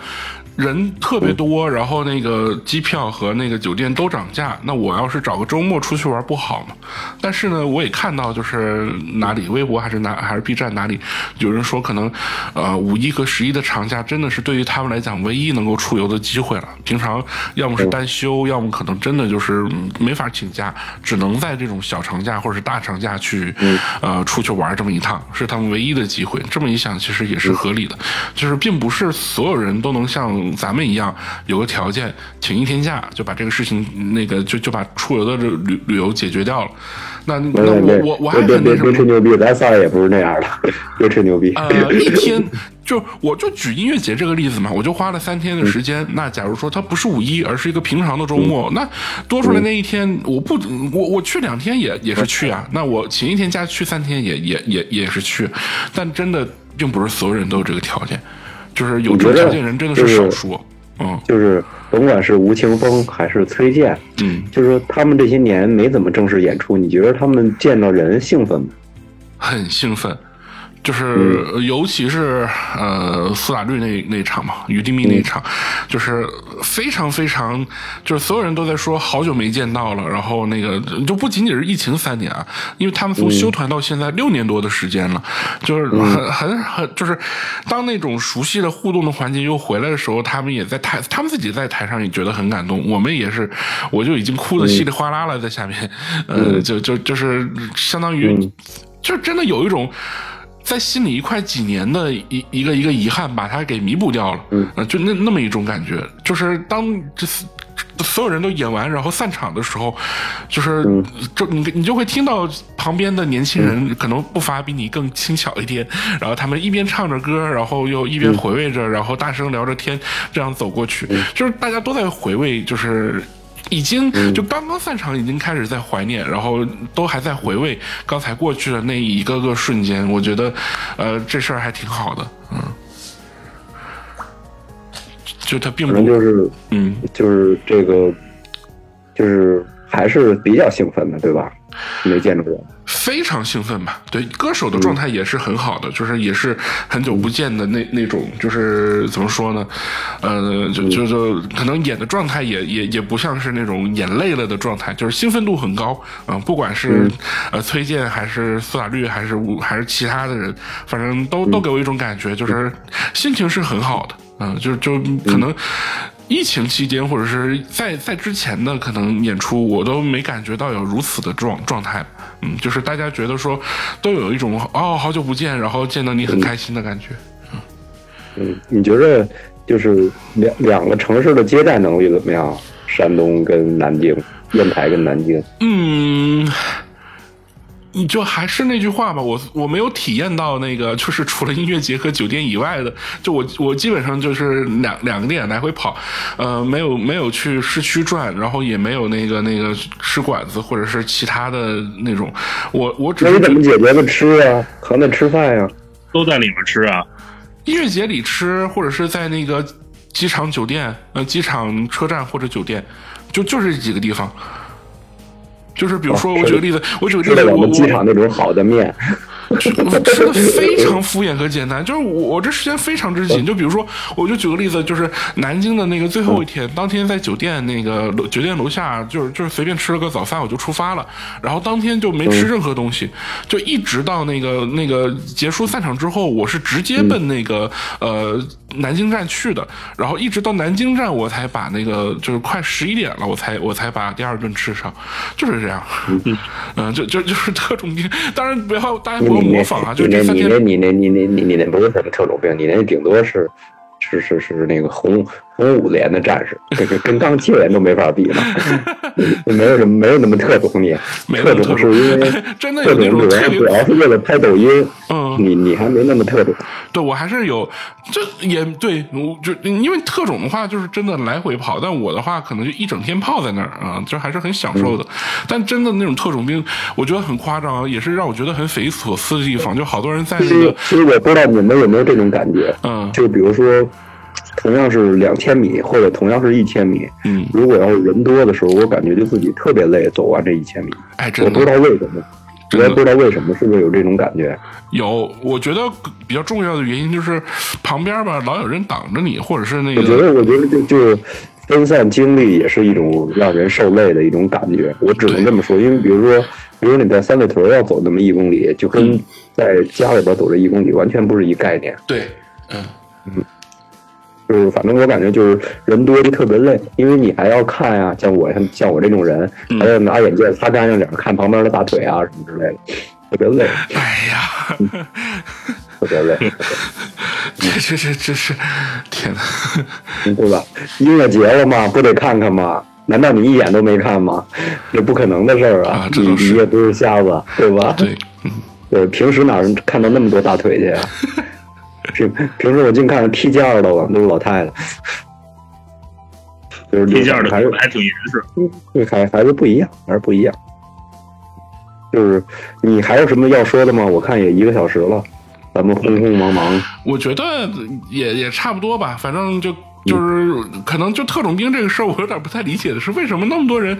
人特别多，然后那个机票和那个酒店都涨价，那我要是找个周末出去玩不好吗？但是呢，我也看到就是哪里微博还是哪还是 B 站哪里有人说，可能呃五一和十一的长假真的是对于他们来讲唯一能够出游的机会了。平常要么是单休，要么可能真的就是没法请假，只能在这种小长假或者是大长假去呃出去玩这么一趟，是他们唯一的机会。这么一想，其实也是合理的，就是并不是所有人都能像咱们一样有个条件，请一天假就把这个事情那个就就把出游的旅旅游解决掉了。那那我我我还别别很那什么别吹牛逼，咱仨也不是那样的，别吹牛逼。呃，一天就我就举音乐节这个例子嘛，我就花了三天的时间。那假如说它不是五一，而是一个平常的周末，那多出来那一天，我不我我去两天也也是去啊。那我请一天假去三天也也也也是去，但真的并不是所有人都有这个条件，就是有这个条件人真的是少数。嗯就是甭管是吴青峰还是崔健，嗯，就是说他们这些年没怎么正式演出，你觉得他们见到人兴奋吗？很兴奋。就是，呃尤其是呃苏打绿那那场嘛，于丁密那一场，就是非常非常，就是所有人都在说好久没见到了，然后那个就不仅仅是疫情三年啊，因为他们从休团到现在六年多的时间了，就是很很很，就是当那种熟悉的互动的环节又回来的时候，他们也在台，他们自己在台上也觉得很感动，我们也是，我就已经哭的稀里哗啦了，在下面，呃，就就就是相当于，就真的有一种。在心里一块几年的一一个一个遗憾，把它给弥补掉了。嗯，就那那么一种感觉，就是当这所有人都演完，然后散场的时候，就是就你你就会听到旁边的年轻人可能步伐比你更轻巧一点，然后他们一边唱着歌，然后又一边回味着，然后大声聊着天，这样走过去，就是大家都在回味，就是。已经就刚刚散场，已经开始在怀念，然后都还在回味刚才过去的那一个个瞬间。我觉得，呃，这事儿还挺好的，嗯，就他并可不能就是嗯，就是这个，就是还是比较兴奋的，对吧？没见着人，非常兴奋吧？对，歌手的状态也是很好的，就是也是很久不见的那那种，就是怎么说呢？呃，就就就可能演的状态也也也不像是那种演累了的状态，就是兴奋度很高啊、不管是、呃崔健还是苏打绿还是还是其他的人，反正都都给我一种感觉，就是心情是很好的，嗯、就就可能。疫情期间，或者是在在之前的可能演出，我都没感觉到有如此的状状态。嗯，就是大家觉得说，都有一种哦好久不见，然后见到你很开心的感觉。嗯，你觉得就是两两个城市的接待能力怎么样？山东跟南京，烟台跟南京，嗯，你就还是那句话吧，我我没有体验到那个，就是除了音乐节和酒店以外的，就我我基本上就是两两个店来回跑，呃，没有没有去市区转，然后也没有那个那个吃馆子或者是其他的那种，我我只是那你怎么解决的吃啊？和那吃饭呀、都在里面吃啊。音乐节里吃，或者是在那个机场酒店、呃机场车站或者酒店，就就是这几个地方。就是比如说，哦我举个例子，我举个例子，我我我们机场那种好的面，吃的非常敷衍和简单，就是我我这时间非常之紧。就比如说，我就举个例子，就是南京的那个最后一天，当天在酒店那个楼酒店楼下，就是就是随便吃了个早饭，我就出发了，然后当天就没吃任何东西，就一直到那个那个结束散场之后，我是直接奔那个呃南京站去的，然后一直到南京站我才把那个就是快十一点了，我才我才把第二顿吃上，就是这样，嗯，就就 就是特种兵，当然不要大家不要模仿啊，就你那你这三天那你那你那你你那不是什么特种兵，你那顶多是是是是那个红红五连的战士，跟跟跟钢七连都没法比了，没有什么没有那么特种你，没有那么特特种。种是因为 真的有那特种主要种特主要是为了拍抖音，嗯。你你还没那么特种，对我还是有，这也对，我就因为特种的话就是真的来回跑，但我的话可能就一整天泡在那儿啊，就还是很享受的。但真的那种特种兵，我觉得很夸张，也是让我觉得很匪夷所思的地方，就好多人在那个其实我不知道你们有没有这种感觉，嗯。就比如说。同样是两千米，或者同样是一千米，嗯，如果要是人多的时候，我感觉就自己特别累，走完这一千米，哎，我真不知道为什么。我也不知道为什么，是不是有这种感觉？有，我觉得比较重要的原因就是旁边吧老有人挡着你，或者是那个。我觉得，我觉得就就分散精力也是一种让人受累的一种感觉。我只能这么说，因为比如说，比如你在三里屯要走那么一公里，就跟在家里边走这一公里完全不是一概念。对，嗯嗯，就是反正我感觉就是人多就特别累，因为你还要看呀，像我像像我这种人，还要拿眼镜擦干净点看旁边的大腿啊什么之类的，特别累。哎呀，特别累，这这这这是天哪，对吧？音乐节了嘛，不得看看嘛？难道你一眼都没看吗？这不可能的事儿啊！你你也不是瞎子，对吧？对，嗯，对，平时哪能看到那么多大腿去呀？平平时我净看着踢毽儿的了，都是老太太。就是踢毽儿的还是还挺严实。对，还还是不一样，还是不一样。就是你还有什么要说的吗？我看也一个小时了，咱们匆匆忙忙。我觉得也也差不多吧，反正就就是可能就特种兵这个事儿，我有点不太理解的是，为什么那么多人，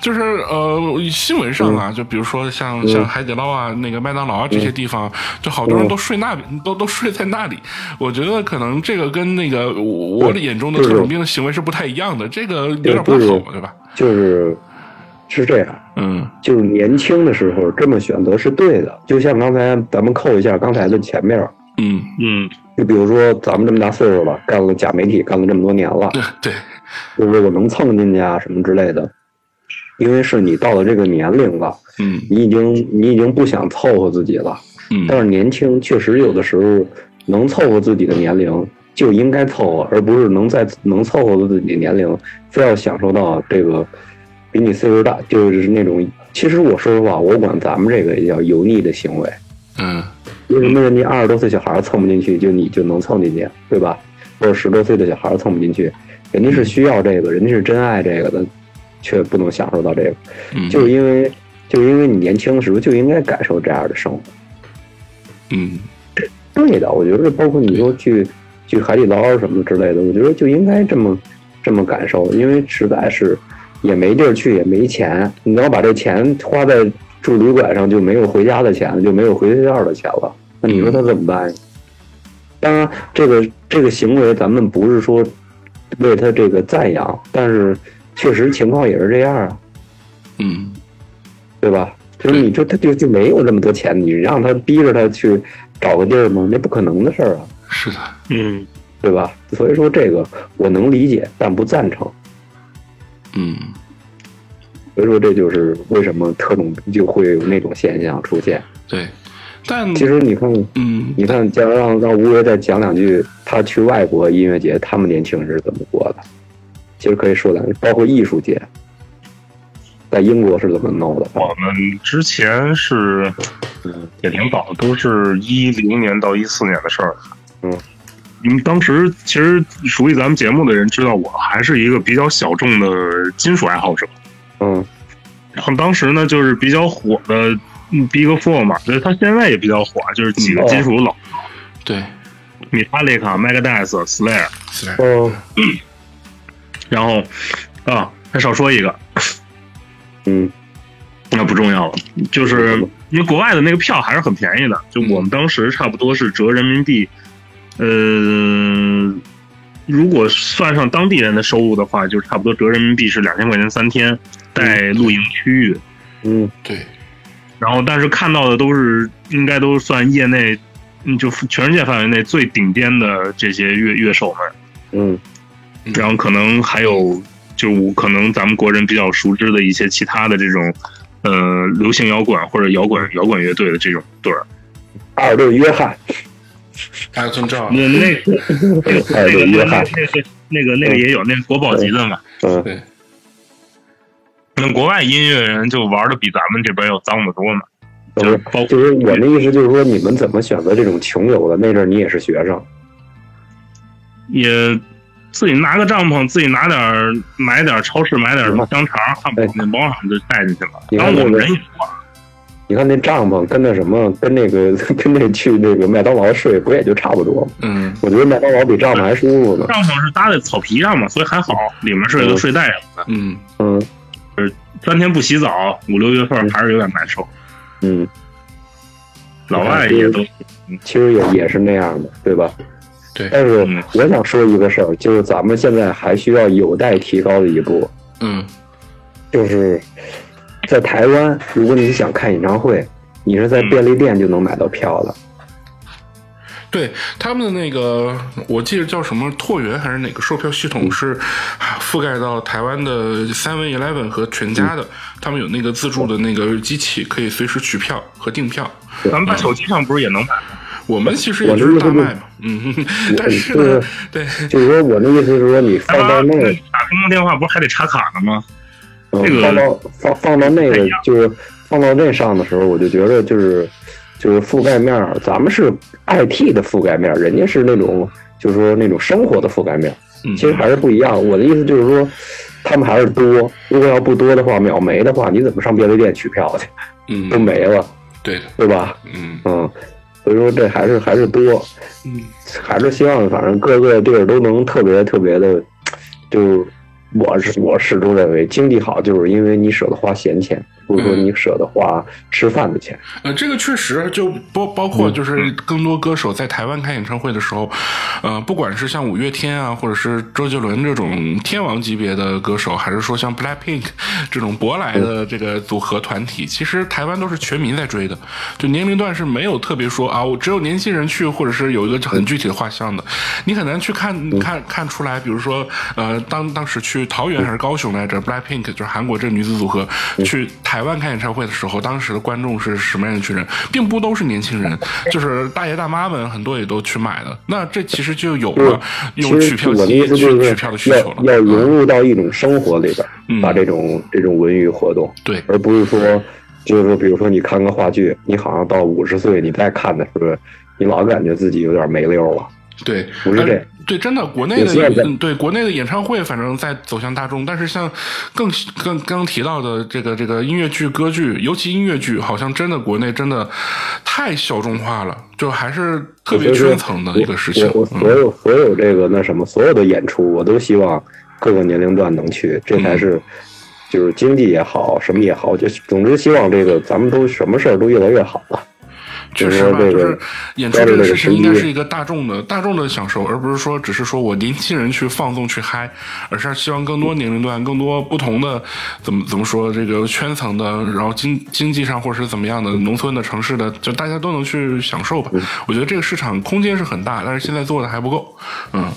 就是呃新闻上啊，就比如说像像海底捞啊、那个麦当劳啊这些地方，就好多人都睡那里，都 都睡在那里。我觉得可能这个跟那个我的眼中的特种兵的行为是不太一样的，这个有点不太好，对吧？就是是这样，嗯。就是年轻的时候这么选择是对的。就像刚才咱们扣一下刚才的前面，嗯，嗯，就比如说咱们这么大岁数了，干了假媒体干了这么多年了，对对，就是我能蹭进去啊什么之类的，因为是你到了这个年龄了，嗯你已经你已经不想凑合自己了。但嗯是年轻确实有的时候能凑合自己的年龄就应该凑合，而不是能在能凑合自己的年龄非要享受到这个比你岁数大，就是那种。其实我说实话，我管咱们这个也叫油腻的行为。嗯为什么人家二十多岁小孩蹭不进去，就你就能蹭进去，对吧？或者十多岁的小孩蹭不进去，人家是需要这个，人家是真爱这个的，却不能享受到这个，嗯，就是因为就是因为你年轻的时候就应该感受这样的生活。嗯对的，我觉得包括你说去去海底捞什么之类的，我觉得就应该这么这么感受，因为实在是也没地儿去，也没钱，你要把这钱花在住旅馆上，就没有回家的钱了，就没有回学校的钱了。那你说他怎么办？当然，这个这个行为咱们不是说为他这个赞扬，但是确实情况也是这样啊，嗯对吧？就是你说他就就没有这么多钱，你让他逼着他去找个地儿吗？那不可能的事儿啊。是的，嗯，对吧？所以说这个我能理解，但不赞成。嗯所以说这就是为什么特种兵就会有那种现象出现。对，但其实你看，嗯你看，将让让吴为再讲两句，他去外国音乐节，他们年轻人是怎么过的？其实可以说两句，包括艺术节，在英国是怎么弄的？我们之前是嗯也挺早，都是一零年到一四年的事儿。嗯，你们当时其实熟悉咱们节目的人知道，我还是一个比较小众的金属爱好者。嗯。然后当时呢，就是比较火的嗯 Big Four 嘛，就是他现在也比较火，就是几个金属老对，Metallica、Megadeth、Slayer，然后啊，还少说一个，嗯。那不重要了，就是因为国外的那个票还是很便宜的，就我们当时差不多是折人民币，呃，如果算上当地人的收入的话，就差不多折人民币是两千块钱三天，带露营区域。嗯对，然后但是看到的都是应该都算业内，嗯，就全世界范围内最顶尖的这些乐乐手们，嗯。然后可能还有就可能咱们国人比较熟知的一些其他的这种。呃，流行摇滚或者摇滚摇滚乐队的这种队儿，阿尔顿约翰，还有尊照，那那 阿尔那个顿约翰，那个那个那个也有，那个国宝级的嘛。嗯。对，那国外音乐人就玩的比咱们这边要脏得多呢。就是包括就是我的意思就是说，你们怎么选择这种穷游的？那阵儿你也是学生，也自己拿个帐篷，自己拿点儿买点儿超市买点儿什么香肠、汉堡、面包什么就带进去了。然后我们人也多，你看那帐篷跟那什么，跟那个跟那去那个麦当劳睡，不也就差不多吗？嗯我觉得麦当劳比帐篷还舒服呢。帐篷是搭在草皮上嘛，所以还好，里面是有个睡袋什么的。嗯嗯，三天不洗澡，五六月份还是有点难受。嗯，老外也都其实也也是那样的，对吧？对，但是嗯我想说一个事儿，就是咱们现在还需要有待提高的一步，嗯就是在台湾，如果你想看演唱会，你是在便利店就能买到票的。对他们的那个，我记得叫什么拓元还是哪个售票系统是覆盖到台湾的 Seven Eleven 和全家的，他们有那个自助的那个机器，可以随时取票和订票。咱们在手机上不是也能买吗？我们其实也就是大卖嘛，嗯，但是呢，对，就是说我的意思是说，你放到那个，打公共电话不是还得插卡呢吗？嗯这个放到放放到那个，就是放到那上的时候，我就觉得就是就是覆盖面儿，咱们是 IT 的覆盖面儿，人家是那种就是说那种生活的覆盖面其实还是不一样。我的意思就是说，他们还是多，如果要不多的话，秒没的话，你怎么上便利店取票去？嗯，都没了，对的，对吧？嗯嗯，所以说这还是还是多，嗯，还是希望反正各个地儿都能特别特别的，就是我是我始终认为经济好，就是因为你舍得花闲钱，不是说你舍得花吃饭的钱。呃，这个确实就包包括就是更多歌手在台湾开演唱会的时候，呃，不管是像五月天啊，或者是周杰伦这种天王级别的歌手，还是说像 Blackpink 这种舶来的这个组合团体，其实台湾都是全民在追的，就年龄段是没有特别说啊，我只有年轻人去，或者是有一个很具体的画像的，你很难去看看看出来，比如说呃，当当时去桃园还是高雄来着，Blackpink 就是韩国这个女子组合去台湾开演唱会的时候，当时的观众是什么样一群人，并不都是年轻人，就是大爷大妈们很多也都去买的，那这其实就有了用取票机去取票的需求了，要要融嗯。入到一种生活里边，嗯。把这种这种文娱活动，对。而不是说就是说，比如说你看个话剧，你好像到五十岁你再看的时候，你老感觉自己有点没溜了。对，不是这对，真的，国内的对国内的演唱会，反正在走向大众，但是像更更刚刚提到的这个这个音乐剧、歌剧，尤其音乐剧，好像真的国内真的太小众化了，就还是特别圈层的一个事情。我所有所有这个那什么，所有的演出，我都希望各个年龄段能去，这才嗯是就是经济也好，什么也好，就总之希望这个咱们都什么事儿都越来越好了。确实吧，就是演出这个事情应该是一个大众的大众的享受，而不是说只是说我年轻人去放纵去嗨，而是希望更多年龄段、更多不同的怎么怎么说这个圈层的，然后经经济上或者是怎么样的农村的、城市的，就大家都能去享受吧。我觉得这个市场空间是很大，但是现在做的还不够。嗯，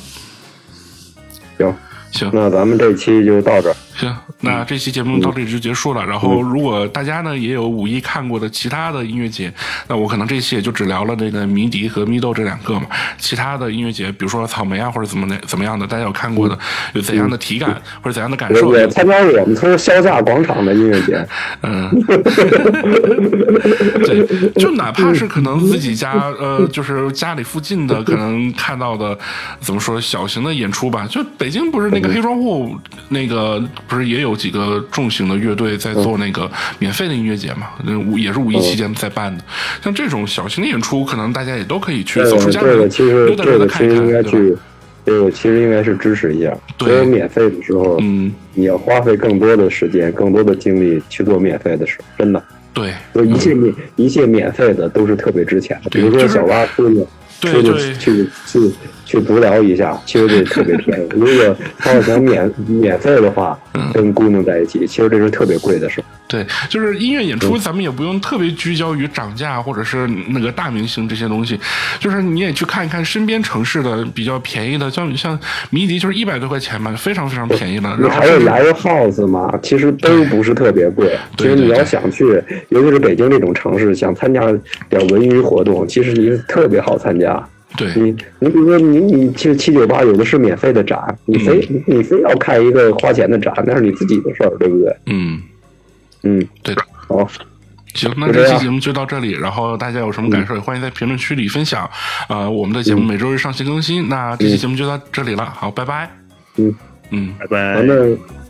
行，行。那咱们这期就到这儿。行，那这期节目到这里就结束了。然后，如果大家呢也有五一看过的其他的音乐节，那我可能这期也就只聊了这个迷笛和咪豆这两个嘛。其他的音乐节，比如说草莓啊或者怎么的怎么样的，大家有看过的，有怎样的体感或者怎样的感受？我我参加我们村萧夏广场的音乐节，嗯，对，就 哪怕是可能自己家呃，就是家里附近的可能看到的，怎么说小型的演出吧。就北京不是那个黑窗户那个不是也有几个重型的乐队在做那个免费的音乐节嘛？那五也是五一期间在办的。像这种小型的演出，可能大家也都可以去这个走出家门，这个其实溜达溜这个其实达看一看，对吧？应该去，这个其实应该是支持一下。对所有免费的时候，嗯，你要花费更多的时间、更多的精力去做免费的事，真的。对，就一切免一切免费的都是特别值钱的。比如说小蛙出去对去去去去足疗一下，其实这特别便宜。如果他要想免免费的话，嗯跟姑娘在一起，其实这是特别贵的事。对，就是音乐演出，咱们也不用特别聚焦于涨价或者是那个大明星这些东西，就是你也去看一看身边城市的比较便宜的，像像迷笛就是一百多块钱嘛，非常非常便宜的。你然后还有 live house 嘛，其实都不是特别贵。其实你要想去，尤其是北京这种城市，想参加点文娱活动，其实你特别好参加。对你你比如说你你去七九八有的是免费的展，你非、嗯你非要看一个花钱的展，那是你自己的事儿，对不对？嗯，嗯，对的。好，行，那这期节目就到这里。然后大家有什么感受，也欢迎在评论区里分享。呃，我们的节目每周日上线更新。那这期节目就到这里了，好，拜拜。嗯嗯。拜拜